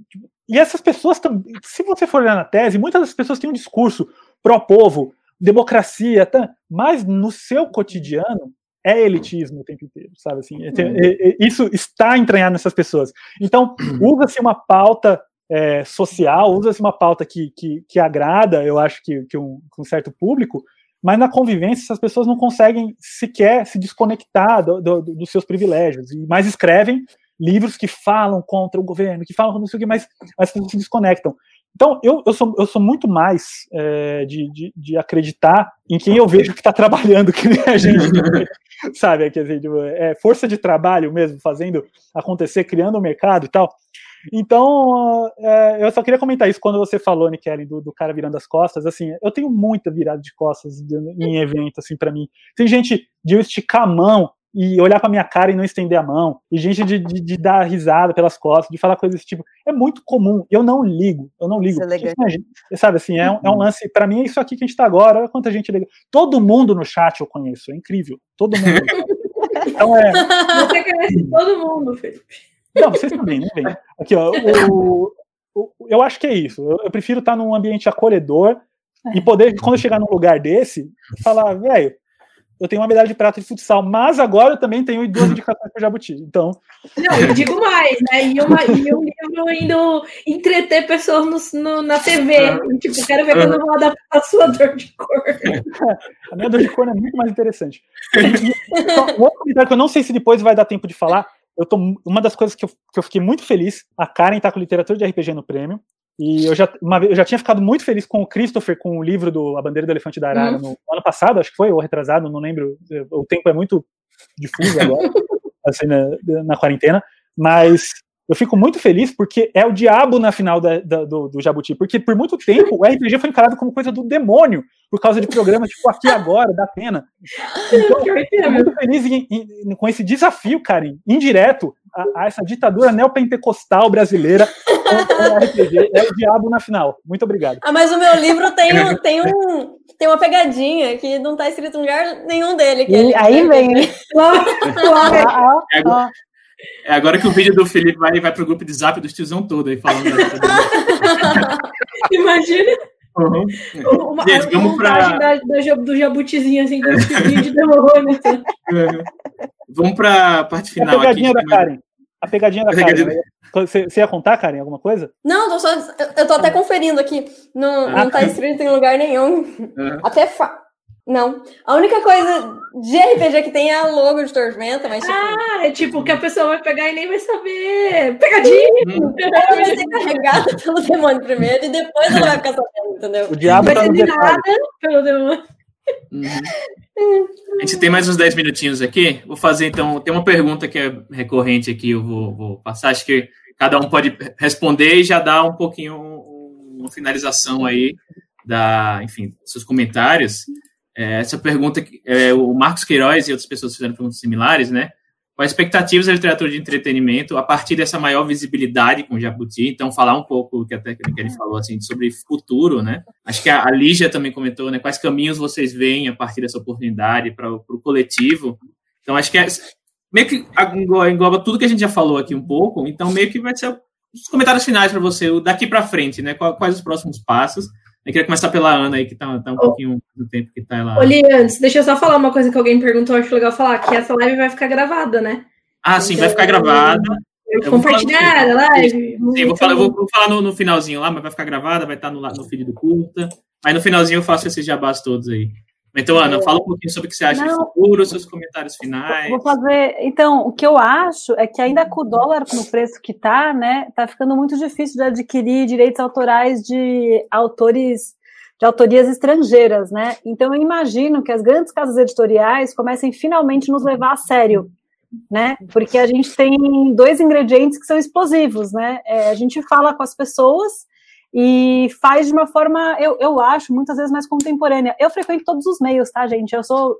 e essas pessoas também, se você for olhar na tese, muitas das pessoas têm um discurso pró-povo, democracia, tá, mas no seu cotidiano é elitismo o tempo inteiro, sabe assim? É, é, é, isso está entranhado nessas pessoas. Então, usa-se uma pauta é, social, usa-se uma pauta que, que, que, agrada, eu acho que, que um, um, certo público, mas na convivência essas pessoas não conseguem sequer se desconectar do, do, dos seus privilégios, e mais escrevem livros que falam contra o governo, que falam não sei o que, mas, mas que se desconectam. Então, eu, eu, sou, eu sou muito mais é, de, de, de, acreditar em quem eu vejo que está trabalhando, *laughs* que nem a gente, sabe? Quer dizer, tipo, é força de trabalho mesmo, fazendo acontecer, criando o um mercado e tal. Então, é, eu só queria comentar isso quando você falou, Nikele, do, do cara virando as costas. Assim, eu tenho muita virada de costas em evento, assim, para mim. Tem gente de eu esticar a mão e olhar para minha cara e não estender a mão, e gente de, de, de, dar risada pelas costas, de falar coisas desse tipo. É muito comum. Eu não ligo, eu não ligo. Isso é sabe assim, é um, é um lance. Para mim, é isso aqui que a gente está agora. Olha quanta gente liga. Todo mundo no chat eu conheço, é incrível. Todo mundo. *laughs* então é. Você conhece todo mundo, Felipe. Não, vocês também, nem vem. Aqui, ó. O, o, eu acho que é isso. Eu, eu prefiro estar num ambiente acolhedor e poder, quando eu chegar num lugar desse, falar, velho eu tenho uma medalha de prata de futsal, mas agora eu também tenho duas indicações para Jabuti. Então. Não, eu digo mais, né? E, uma, e um livro indo entreter pessoas no, no, na TV. Ah. Tipo, quero ver quando eu vou adaptar a sua dor de cor. a minha dor de cor é muito mais interessante. Um outro comentário que eu não sei se depois vai dar tempo de falar. Eu tô, uma das coisas que eu, que eu fiquei muito feliz, a Karen tá com literatura de RPG no prêmio. E eu já, uma, eu já tinha ficado muito feliz com o Christopher, com o livro do A Bandeira do Elefante da Arara, uhum. no ano passado, acho que foi, ou retrasado, não lembro. O tempo é muito difuso agora, *laughs* assim, na, na quarentena. Mas eu fico muito feliz porque é o diabo na final da, da, do, do, Jabuti. Porque por muito tempo o RPG foi encarado como coisa do demônio, por causa de programas tipo Aqui Agora, da Pena. Então, eu fico muito feliz em, em, com esse desafio, Karen, indireto, a, a, essa ditadura neopentecostal brasileira o RPG. É o diabo na final. Muito obrigado. Ah, mas o meu livro tem, um, tem, um, tem uma pegadinha que não está escrito em lugar nenhum dele. E, aí vem, né? *laughs* É, é agora que o vídeo do Felipe vai, vai pro grupo de zap dos tiozão todo aí falando. *laughs* Imagina. Uhum. Uma, Gente, vamos pra... da, da, do jabutizinho, assim, com esse *laughs* vídeo demorou, Uhum. Vamos para a parte final. A pegadinha aqui, da Karen. A pegadinha da a Karen. Pegadinha... Você, você, ia contar, Karen, alguma coisa? Não, tô só, eu tô até conferindo aqui. Não, ah, não tá escrito em lugar nenhum. Uhum. Até fa... Não. A única coisa de RPG que tem é a logo de Tormenta, mas. Tipo... Ah, é tipo que a pessoa vai pegar e nem vai saber. Pegadinho! Ela vai ser carregada *laughs* pelo demônio primeiro e depois ela vai ficar sabendo, entendeu? O diabo vai tá ser nada pelo demônio. Uhum. A gente tem mais uns 10 minutinhos aqui. Vou fazer então. Tem uma pergunta que é recorrente aqui, eu vou, vou passar. Acho que cada um pode responder e já dar um pouquinho um, uma finalização aí da, enfim, seus comentários. É, essa pergunta, é, o Marcos Queiroz e outras pessoas fizeram perguntas similares, né? Quais expectativas da literatura de entretenimento a partir dessa maior visibilidade com o Jabuti? Então, falar um pouco, que até que ele falou, assim, sobre futuro, né? Acho que a, a Lígia também comentou, né? Quais caminhos vocês veem a partir dessa oportunidade para o coletivo? Então, acho que é, meio que engloba tudo que a gente já falou aqui um pouco, então meio que vai ser os comentários finais para você, daqui para frente, né? Quais os próximos passos? Eu queria começar pela Ana aí, que tá, tá um oh. pouquinho do tempo que tá lá. Oli, antes, deixa eu só falar uma coisa que alguém perguntou, acho legal falar, que essa live vai ficar gravada, né? Ah, então, sim, vai ficar gravada. Eu compartilhar a live. Sim, eu vou falar, eu vou falar no, no, finalzinho lá, mas vai ficar gravada, vai estar no, no feed do curta. Aí no finalzinho eu faço esses jabás todos aí. Então, Ana, fala um pouquinho sobre o que você acha Não, do futuro, seus comentários finais. Vou fazer. Então, o que eu acho é que ainda com o dólar no preço que está, né, tá ficando muito difícil de adquirir direitos autorais de autores de autorias estrangeiras, né? Então eu imagino que as grandes casas editoriais comecem finalmente a nos levar a sério, né? Porque a gente tem dois ingredientes que são explosivos, né? É, a gente fala com as pessoas e faz de uma forma, eu, eu acho, muitas vezes mais contemporânea. Eu frequento todos os meios, tá, gente? Eu sou,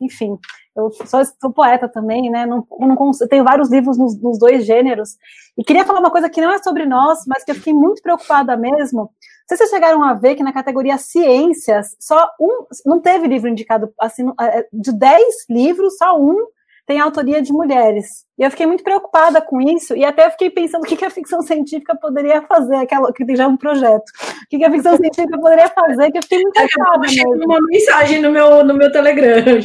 enfim, eu sou, sou poeta também, né? Não, não, eu tenho vários livros nos, nos, dois gêneros. E queria falar uma coisa que não é sobre nós, mas que eu fiquei muito preocupada mesmo. Não sei se vocês chegaram a ver que na categoria ciências, só um, não teve livro indicado, assim, de 10 livros, só um tem autoria de mulheres. E eu fiquei muito preocupada com isso, e até fiquei pensando o que, que a ficção científica poderia fazer, aquela que tem já um projeto. O que, que a ficção *laughs* científica poderia fazer, que eu fiquei muito preocupada. mesmo. uma mensagem no meu, no meu Telegram. *laughs*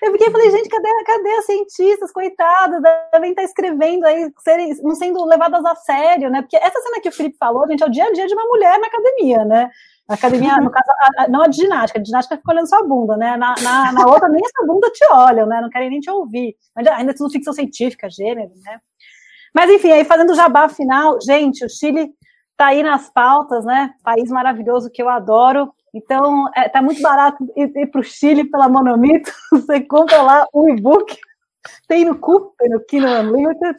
Eu fiquei falei, gente, cadê, cadê as cientistas, coitadas, devem estar escrevendo aí, serem, não sendo levadas a sério, né? Porque essa cena que o Felipe falou, gente, é o dia a dia de uma mulher na academia, né? Academia, no caso, a, a, não a de ginástica, a de ginástica fica olhando sua bunda, né? Na, na, na outra, nem essa bunda te olham, né? Não querem nem te ouvir. Mas ainda tudo ficção científica, gênero, né? Mas enfim, aí fazendo o jabá final, gente, o Chile tá aí nas pautas, né? País maravilhoso que eu adoro. Então, é, tá muito barato ir, ir para o Chile pela Monomito. *laughs* Você compra lá o e-book tem no cu, tem no Kino Unlimited.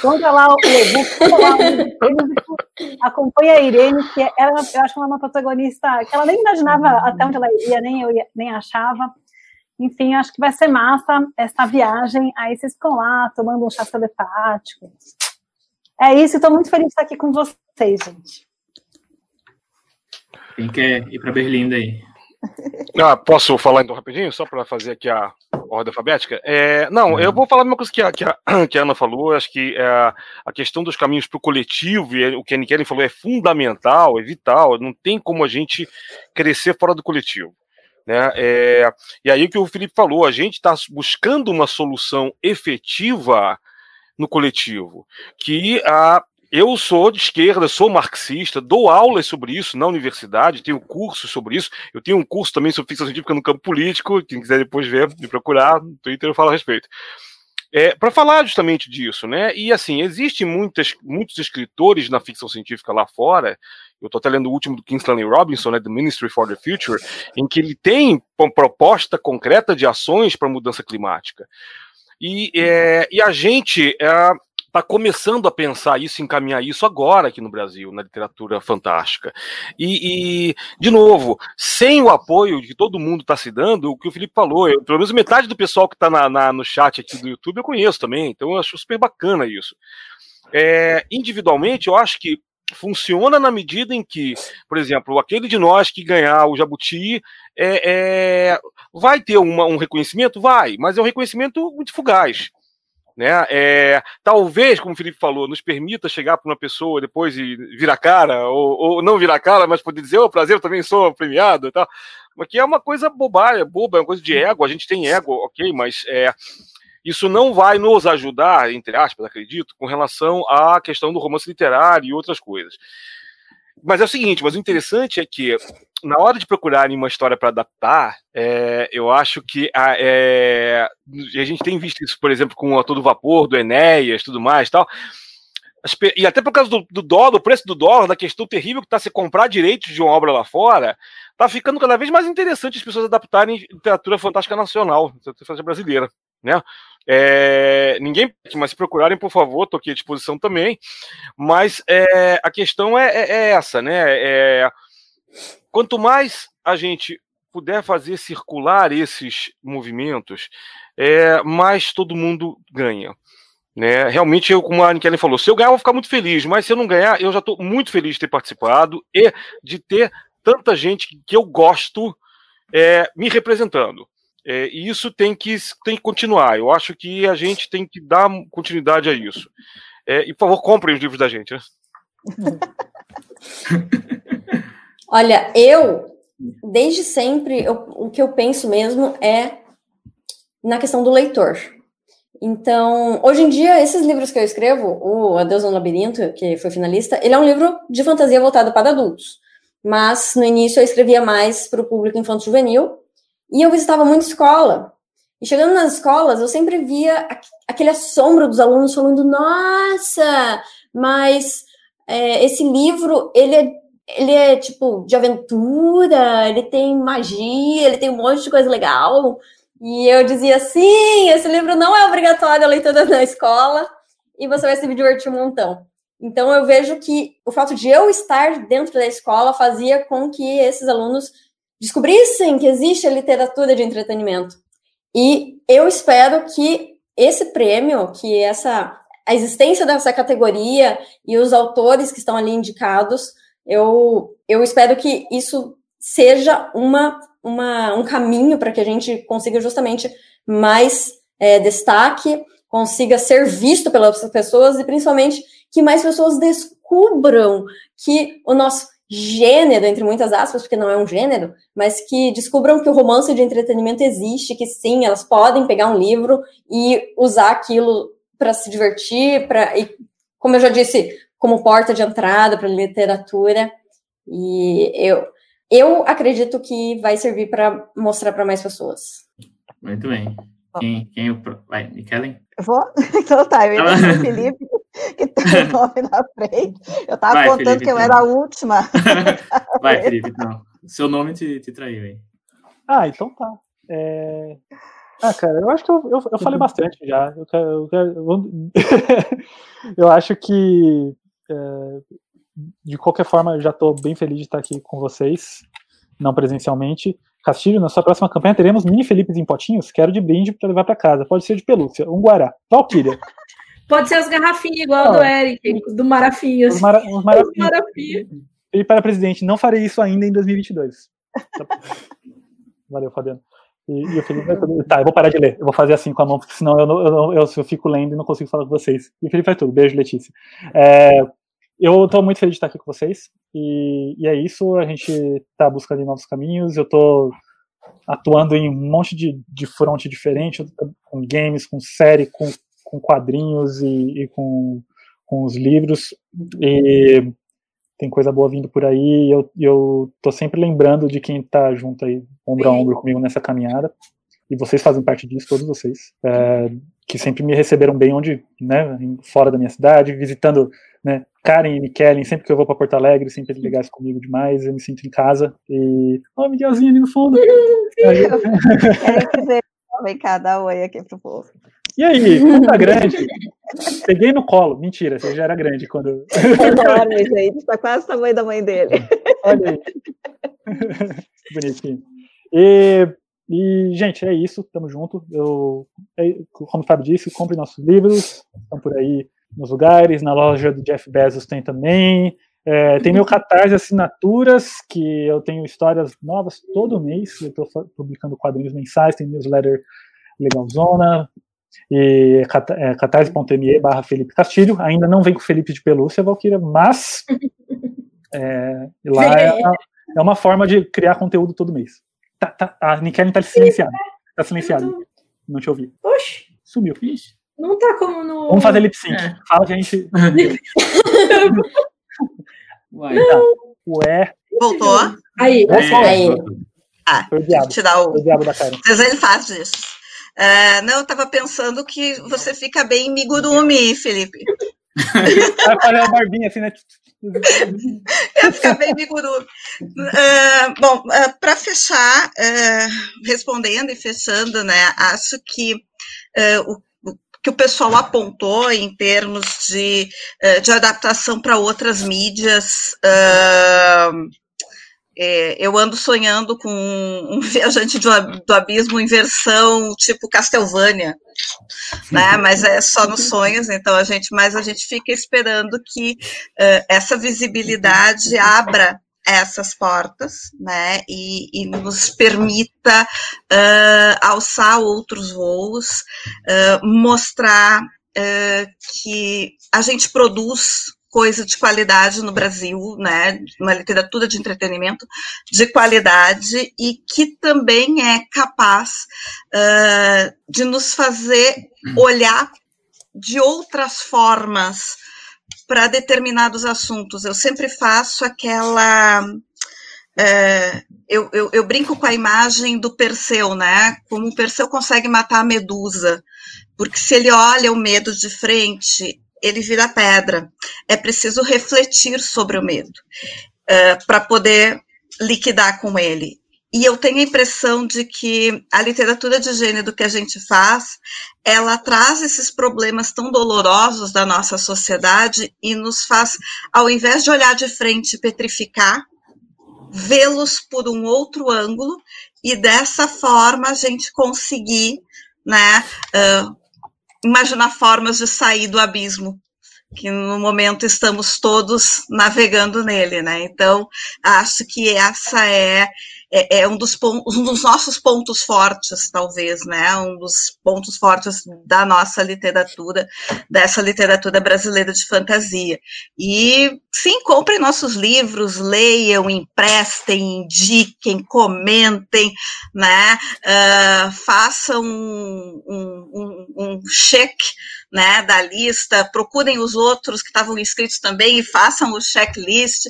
Compra lá o e-book, compra lá o acompanha a Irene, que ela, eu acho que ela é uma protagonista que ela nem imaginava até onde ela iria, nem eu ia, nem achava. Enfim, acho que vai ser massa essa viagem. Aí vocês ficam lá tomando um chá telepático. É isso, estou muito feliz de estar aqui com vocês, gente. Quem quer ir para Berlim daí? Ah, posso falar então rapidinho, só para fazer aqui a ordem alfabética? É, não, eu vou falar a mesma coisa que a, que a, *clears throat* que a Ana falou, acho que é, a questão dos caminhos para o coletivo, e o que a Nikeren falou é fundamental, é vital, não tem como a gente crescer fora do coletivo. Né? É, e aí o que o Felipe falou, a gente está buscando uma solução efetiva no coletivo, que a, eu sou de esquerda, sou marxista, dou aulas sobre isso na universidade, tenho cursos sobre isso. Eu tenho um curso também sobre ficção científica no campo político. Quem quiser depois ver, me procurar no Twitter, eu falo a respeito. É, para falar justamente disso, né? E assim, existem muitas, muitos escritores na ficção científica lá fora. Eu estou até lendo o último do Kingsley Robinson, né, The Ministry for the Future, em que ele tem uma proposta concreta de ações para a mudança climática. E, é, e a gente é, está começando a pensar isso, encaminhar isso agora aqui no Brasil, na literatura fantástica. E, e de novo, sem o apoio que todo mundo está se dando, o que o Felipe falou, eu, pelo menos metade do pessoal que está no chat aqui do YouTube eu conheço também, então eu acho super bacana isso. É, individualmente, eu acho que funciona na medida em que, por exemplo, aquele de nós que ganhar o Jabuti é, é vai ter uma, um reconhecimento? Vai, mas é um reconhecimento muito fugaz. Né? É, talvez, como o Felipe falou, nos permita chegar para uma pessoa depois e virar cara, ou, ou não virar cara, mas poder dizer, ô, oh, prazer, eu também sou premiado e tal. Mas que é uma coisa bobária, boba, é uma coisa de ego, a gente tem ego, ok, mas é, isso não vai nos ajudar, entre aspas, acredito, com relação à questão do romance literário e outras coisas. Mas é o seguinte, mas o interessante é que na hora de procurarem uma história para adaptar, é, eu acho que a, é, a gente tem visto isso, por exemplo, com o Ator do Vapor, do Enéas, tudo mais tal. E até por causa do, do dólar, o preço do dólar, da questão terrível que está se comprar direitos de uma obra lá fora, tá ficando cada vez mais interessante as pessoas adaptarem literatura fantástica nacional, literatura brasileira, né? É, ninguém, mas se procurarem, por favor, estou aqui à disposição também. Mas é, a questão é, é, é essa, né? Quanto mais a gente puder fazer circular esses movimentos, é, mais todo mundo ganha. Né? Realmente, eu, como a Nikellen falou, se eu ganhar, eu vou ficar muito feliz, mas se eu não ganhar, eu já estou muito feliz de ter participado e de ter tanta gente que eu gosto é, me representando. É, e isso tem que, tem que continuar. Eu acho que a gente tem que dar continuidade a isso. É, e, por favor, comprem os livros da gente. Né? *laughs* Olha, eu, desde sempre, eu, o que eu penso mesmo é na questão do leitor. Então, hoje em dia, esses livros que eu escrevo, o Adeus no Labirinto, que foi finalista, ele é um livro de fantasia voltado para adultos. Mas, no início, eu escrevia mais para o público infanto-juvenil, e eu visitava muito escola. E chegando nas escolas, eu sempre via aquele assombro dos alunos falando: Nossa, mas é, esse livro, ele é, ele é tipo de aventura, ele tem magia, ele tem um monte de coisa legal. E eu dizia: Sim, esse livro não é obrigatório a leitura na escola e você vai se divertir um montão. Então eu vejo que o fato de eu estar dentro da escola fazia com que esses alunos descobrissem que existe a literatura de entretenimento. E eu espero que esse prêmio, que essa a existência dessa categoria e os autores que estão ali indicados, eu, eu espero que isso seja uma, uma, um caminho para que a gente consiga justamente mais é, destaque, consiga ser visto pelas pessoas e principalmente que mais pessoas descubram que o nosso gênero, entre muitas aspas, porque não é um gênero, mas que descubram que o romance de entretenimento existe, que sim, elas podem pegar um livro e usar aquilo para se divertir, para e como eu já disse, como porta de entrada para literatura. E eu eu acredito que vai servir para mostrar para mais pessoas. Muito bem. Quem, quem o vai, Kellen? Vou? *laughs* Então tá, eu ia dizer o Felipe, que tem o *laughs* nome na frente. Eu tava Vai, contando Felipe, que eu então. era a última. *laughs* Vai, Felipe, então. Seu nome te, te traiu aí. Ah, então tá. É... Ah, cara, eu acho que eu, eu, eu falei bastante já. Eu, eu, eu, eu acho que, é, de qualquer forma, eu já estou bem feliz de estar aqui com vocês, não presencialmente. Castilho, na sua próxima campanha teremos mini Felipes em potinhos. Quero de brinde para levar para casa. Pode ser de pelúcia, um guará. Valkyria. Pode ser as garrafinhas igual do Eric, do Marafinhos. Os, mara, os marafinhos. *laughs* Ele para presidente, não farei isso ainda em 2022. *laughs* Valeu, Fabiano. E, e vai tudo. Tá, eu vou parar de ler. Eu vou fazer assim com a mão, porque senão eu, eu, eu, eu fico lendo e não consigo falar com vocês. E o Felipe faz tudo. Beijo, Letícia. É, eu estou muito feliz de estar aqui com vocês. E, e é isso. A gente está buscando novos caminhos. Eu estou atuando em um monte de, de front diferente, com games, com série, com, com quadrinhos e, e com, com os livros. E tem coisa boa vindo por aí. E eu, eu tô sempre lembrando de quem está junto aí, ombro a ombro comigo nessa caminhada. E vocês fazem parte disso, todos vocês. É, que sempre me receberam bem onde, né, fora da minha cidade, visitando, né, Karen e Michele, sempre que eu vou para Porto Alegre, sempre legais comigo demais, eu me sinto em casa. E. Ó, oh, Miguelzinho ali no fundo. *laughs* Quero dizer, vem cá, dá oi aqui pro povo. E aí, como tá grande? Peguei no colo. Mentira, você já era grande quando. Enorme, gente. Tá quase o tamanho da mãe dele. Olha aí. *laughs* Bonitinho. E, e, gente, é isso. Tamo junto. Eu, é, como o Fábio disse, compre nossos livros. Estão por aí nos lugares, na loja do Jeff Bezos tem também. É, tem meu Catarse Assinaturas, que eu tenho histórias novas todo mês. Eu estou publicando quadrinhos mensais, tem newsletter legalzona. E é, catarse.me barra Felipe Castilho. Ainda não vem com Felipe de Pelúcia, Valquíria, mas *laughs* é, lá é, é, uma forma de criar conteúdo todo mês. Tá, tá, a Nikellen tá silenciada. Tá silenciada. Não te ouvi. Oxi. Sumiu. Ixi. Não tá como no. Vamos fazer lip sync. É. Fala que a gente. *laughs* Vai, tá. Ué. Voltou? Aí, É, Aí. Ah, o diabo. tirar o. O diabo da cara. Mas ele faz isso. É, não, eu estava pensando que você fica bem migurumi, Felipe. *laughs* Vai uma barbinha assim, né? Eu ficar bem migurumi. É, bom, para fechar, é, respondendo e fechando, né, acho que o que o pessoal apontou em termos de, de adaptação para outras mídias, é, eu ando sonhando com um *laughs* viajante do, do abismo em versão tipo Castlevania, né? *laughs* Mas é só nos sonhos, então a gente, mas a gente fica esperando que eh, essa visibilidade abra essas portas, né? E, e nos permita eh, alçar outros voos, eh, mostrar que a gente produz coisa de qualidade no Brasil, né, uma literatura de entretenimento de qualidade e que também é capaz uh, de nos fazer olhar de outras formas para determinados assuntos. Eu sempre faço aquela eu, eu, eu, brinco com a imagem do Perseu, né? Como o Perseu consegue matar a Medusa, porque se ele olha o medo de frente, ele vira pedra. É preciso refletir sobre o medo uh, para poder liquidar com ele. E eu tenho a impressão de que a literatura de gênero que a gente faz, ela traz esses problemas tão dolorosos da nossa sociedade e nos faz, ao invés de olhar de frente e petrificar, vê-los por um outro ângulo e dessa forma a gente conseguir, né, uh, imaginar formas de sair do abismo que no momento estamos todos navegando nele, né? Então acho que essa é é, é um, dos pontos, um dos nossos pontos fortes, talvez, né? Um dos pontos fortes da nossa literatura, dessa literatura brasileira de fantasia. E sim, comprem nossos livros, leiam, emprestem, indiquem, comentem, né? Uh, façam um, um, um, cheque né, da lista, procurem os outros que estavam inscritos também e façam o checklist,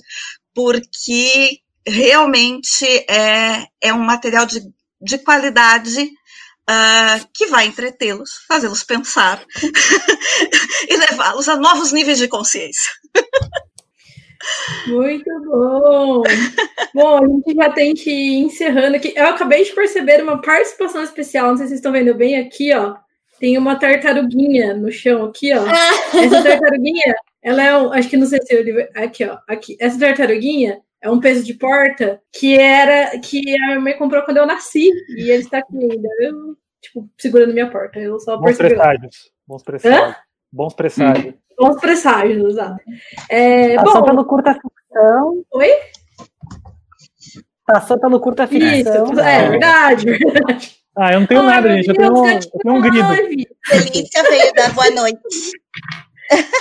porque realmente é, é um material de, de qualidade uh, que vai entretê-los, fazê-los pensar *laughs* e levá-los a novos níveis de consciência. Muito bom! Bom, a gente já tem que ir encerrando aqui. Eu acabei de perceber uma participação especial, não sei se vocês estão vendo bem aqui, ó. Tem uma tartaruguinha no chão aqui, ó. *laughs* Essa tartaruguinha, ela é um, acho que não sei se eu aqui, ó, aqui. Essa tartaruguinha é um peso de porta que era que a minha mãe comprou quando eu nasci e ele está aqui ainda. Eu, tipo, segurando minha porta. Eu só Bons presságios. Bons presságios. Hã? Bons presságios. Bons presságios, exato. É, Passou bom, pelo curta ficção. Oi? Passou pelo curta ficção. Isso, é verdade, verdade. Ah, eu não tenho Ai, nada, gente. Eu tenho, um- eu tenho um grido. live. Delícia veio dar boa noite.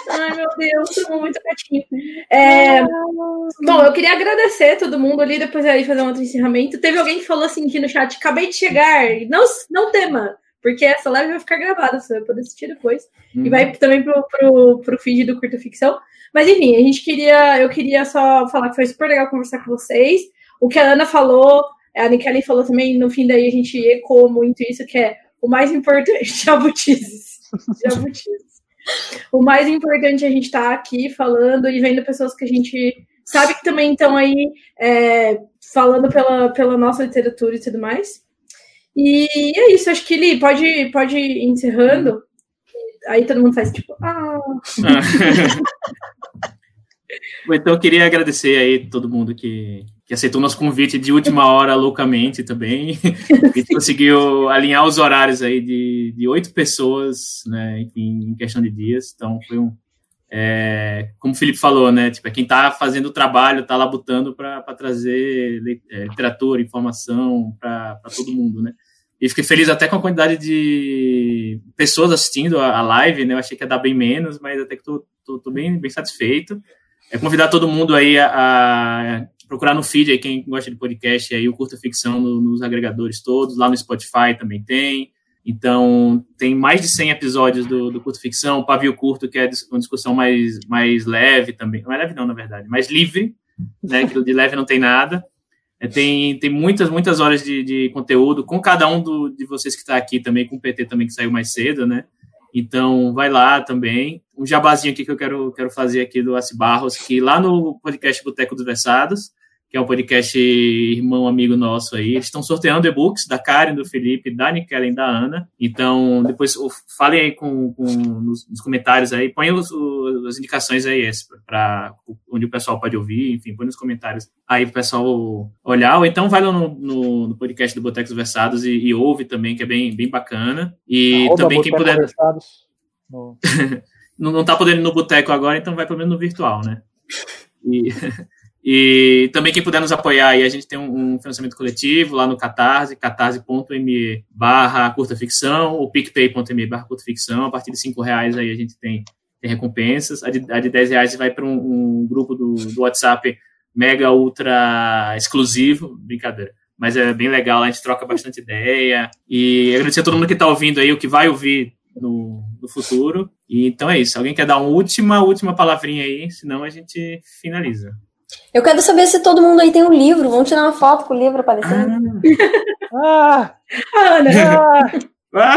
Ai, meu Deus, tô muito gatinho. É, bom, eu queria agradecer todo mundo ali, depois aí fazer um outro encerramento. Teve alguém que falou assim aqui no chat, acabei de chegar, não, não tema, porque essa live vai ficar gravada, você vai poder assistir depois. Uhum. E vai também pro, pro, pro feed do Curta Ficção. Mas enfim, a gente queria, eu queria só falar que foi super legal conversar com vocês. O que a Ana falou, a Nikeli falou também, no fim daí a gente ecoou muito isso, que é o mais importante, *laughs* jabutizes. Jabutizes. *laughs* O mais importante é a gente estar tá aqui falando e vendo pessoas que a gente sabe que também estão aí é, falando pela, pela nossa literatura e tudo mais. E é isso, acho que Li, pode, pode ir encerrando. Aí todo mundo faz tipo, ah. Bom, *laughs* Então, eu queria agradecer aí todo mundo que, que aceitou nosso convite de última hora loucamente também. *laughs* e conseguiu alinhar os horários aí de, de oito pessoas, né, em questão de dias. Então, foi um. É, como o Felipe falou, né? Tipo, é quem está fazendo o trabalho, está labutando para trazer é, literatura, informação para todo mundo, né? E fiquei feliz até com a quantidade de pessoas assistindo a, a live, né? Eu achei que ia dar bem menos, mas até que tô bem, bem satisfeito. É convidar todo mundo aí a, a, procurar no feed aí, quem gosta de podcast, aí o Curta Ficção no, nos agregadores todos, lá no Spotify também tem. Então, tem mais de 100 episódios do, do Curta Ficção, o Pavio Curto, que é uma discussão mais, mais leve também. É leve não, na verdade, mais livre, né? Que de leve não tem nada. É, tem, tem muitas, muitas horas de, de conteúdo com cada um do, de vocês que está aqui também, com o PT também que saiu mais cedo, né? Então, vai lá também. Um jabazinho aqui que eu quero, quero fazer aqui do Assi Barros, que lá no podcast Boteco dos Versados, que é um podcast irmão amigo nosso aí. Eles estão sorteando e-books da Karen, do Felipe, da Nikellen, da Ana. Então, depois falem aí com, com nos, nos, comentários aí, põe os, os, as indicações aí para onde o pessoal pode ouvir, enfim, põe nos comentários aí para o pessoal olhar, ou então vai lá no, no, no podcast do Botecos Versados e, e, ouve também, que é bem, bem bacana. E também quem puder. No... *laughs* não, não tá podendo ir no boteco agora, então vai pelo menos no virtual, né? *laughs* E, e também quem puder nos apoiar aí, a gente tem um, um financiamento coletivo lá no Catarse, catarse.me barra curta ficção, ou picpay.me barra curta ficção. A partir de cinco reais aí a gente tem, tem recompensas. A de, a de 10 reais vai para um, um, grupo do, do WhatsApp mega ultra exclusivo, brincadeira. Mas é bem legal, a gente troca bastante ideia. E agradecer a todo mundo que está ouvindo aí, o que vai ouvir no, no futuro. E então é isso. Alguém quer dar uma última, última palavrinha aí? Senão a gente finaliza. Eu quero saber se todo mundo aí tem um livro. Vamos tirar uma foto com o livro aparecendo. Ah! *laughs* ah, Ana! Ah!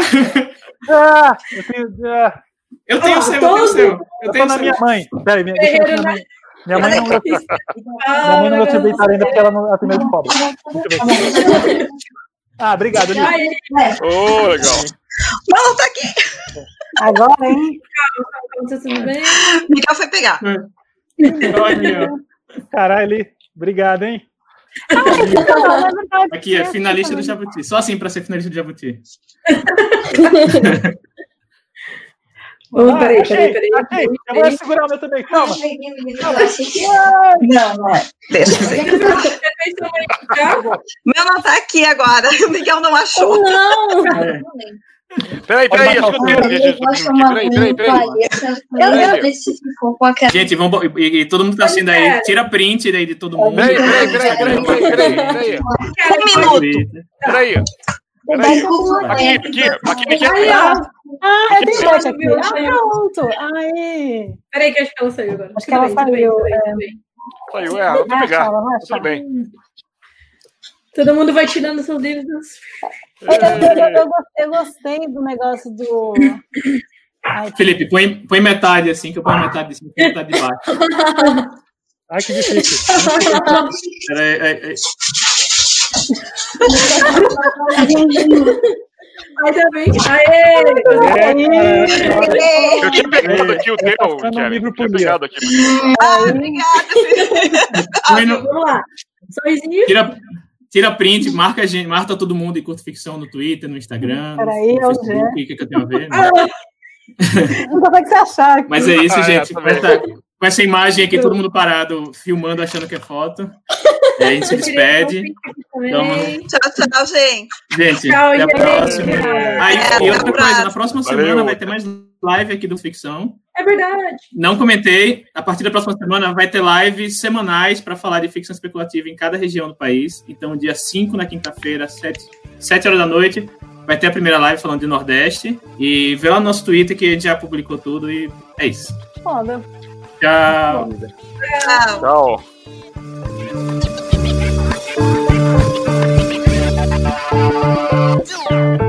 ah, eu tenho. Ah, eu tenho o seu, eu tenho o seu. Eu tenho na minha mãe. Peraí, minha, deixa eu minha mãe. Minha mãe não gostou. Minha mãe não gostou de deitar ainda porque ela não atendeu de pobre. Ah, obrigado, Lili. Ô, oh, legal. Mano, tá aqui. Agora, hein? Miguel foi pegar. Olha. Caralho, obrigado, hein? Ah, Aqui, é finalista do Jabuti. Só assim para ser finalista do Jabuti. *laughs* Oh, ah, peraí, peraí, peraí, peraí. Eu vou segurar o meu também, calma. Não, não é. Deixa Meu não tá aqui agora. O *laughs* Miguel não achou. Não! *laughs* É. Peraí, peraí, acho que eu tenho. Peraí, peraí, peraí. Eu Gente, vamos, e, e, todo mundo tá assistindo aí. Tira print daí de todo mundo. Peraí, peraí, peraí, peraí, peraí, peraí. Um minuto. Peraí. Peraí. Aqui, aqui, aqui, aqui. Ah, é verdade aqui. Ah, pronto. Aí. Peraí, que acho que ela saiu agora. Acho que ela saiu. Saiu, é, vou pegar. Tudo bem. Todo mundo vai tirando seus livros. Eu, eu, gostei do negócio do. Ai, Felipe, põe, põe metade assim, que eu ponho metade de cima e metade de baixo. *laughs* Ai, que difícil. Peraí, aí, aí. Ai, também. Aê! Eu tinha pegado aqui o teu, Kelly. Eu tinha pegado aqui. Ah, obrigada. Vamos lá. Sorrisinho. Tira, Tira print, marca a gente, marca todo mundo em curto ficção no Twitter, no Instagram, Peraí, no Facebook, o que, que eu tenho a ver? Né? *laughs* Não consegue se achar. Aqui. Mas é isso, ah, gente. com, essa, com essa imagem aqui, todo mundo parado, filmando, achando que é foto. E a gente se despede. Então, tchau, tchau, gente. Gente, tchau, até gente. a próxima. É, Aí, é, e outra coisa, na próxima Valeu. semana vai ter mais live aqui do Ficção. É verdade. Não comentei. A partir da próxima semana vai ter lives semanais para falar de ficção especulativa em cada região do país. Então, dia 5, na quinta-feira, 7, 7 horas da noite, vai ter a primeira live falando de Nordeste. E vê lá no nosso Twitter que a gente já publicou tudo e é isso. Foda. Tchau. Tchau. Tchau. Tchau.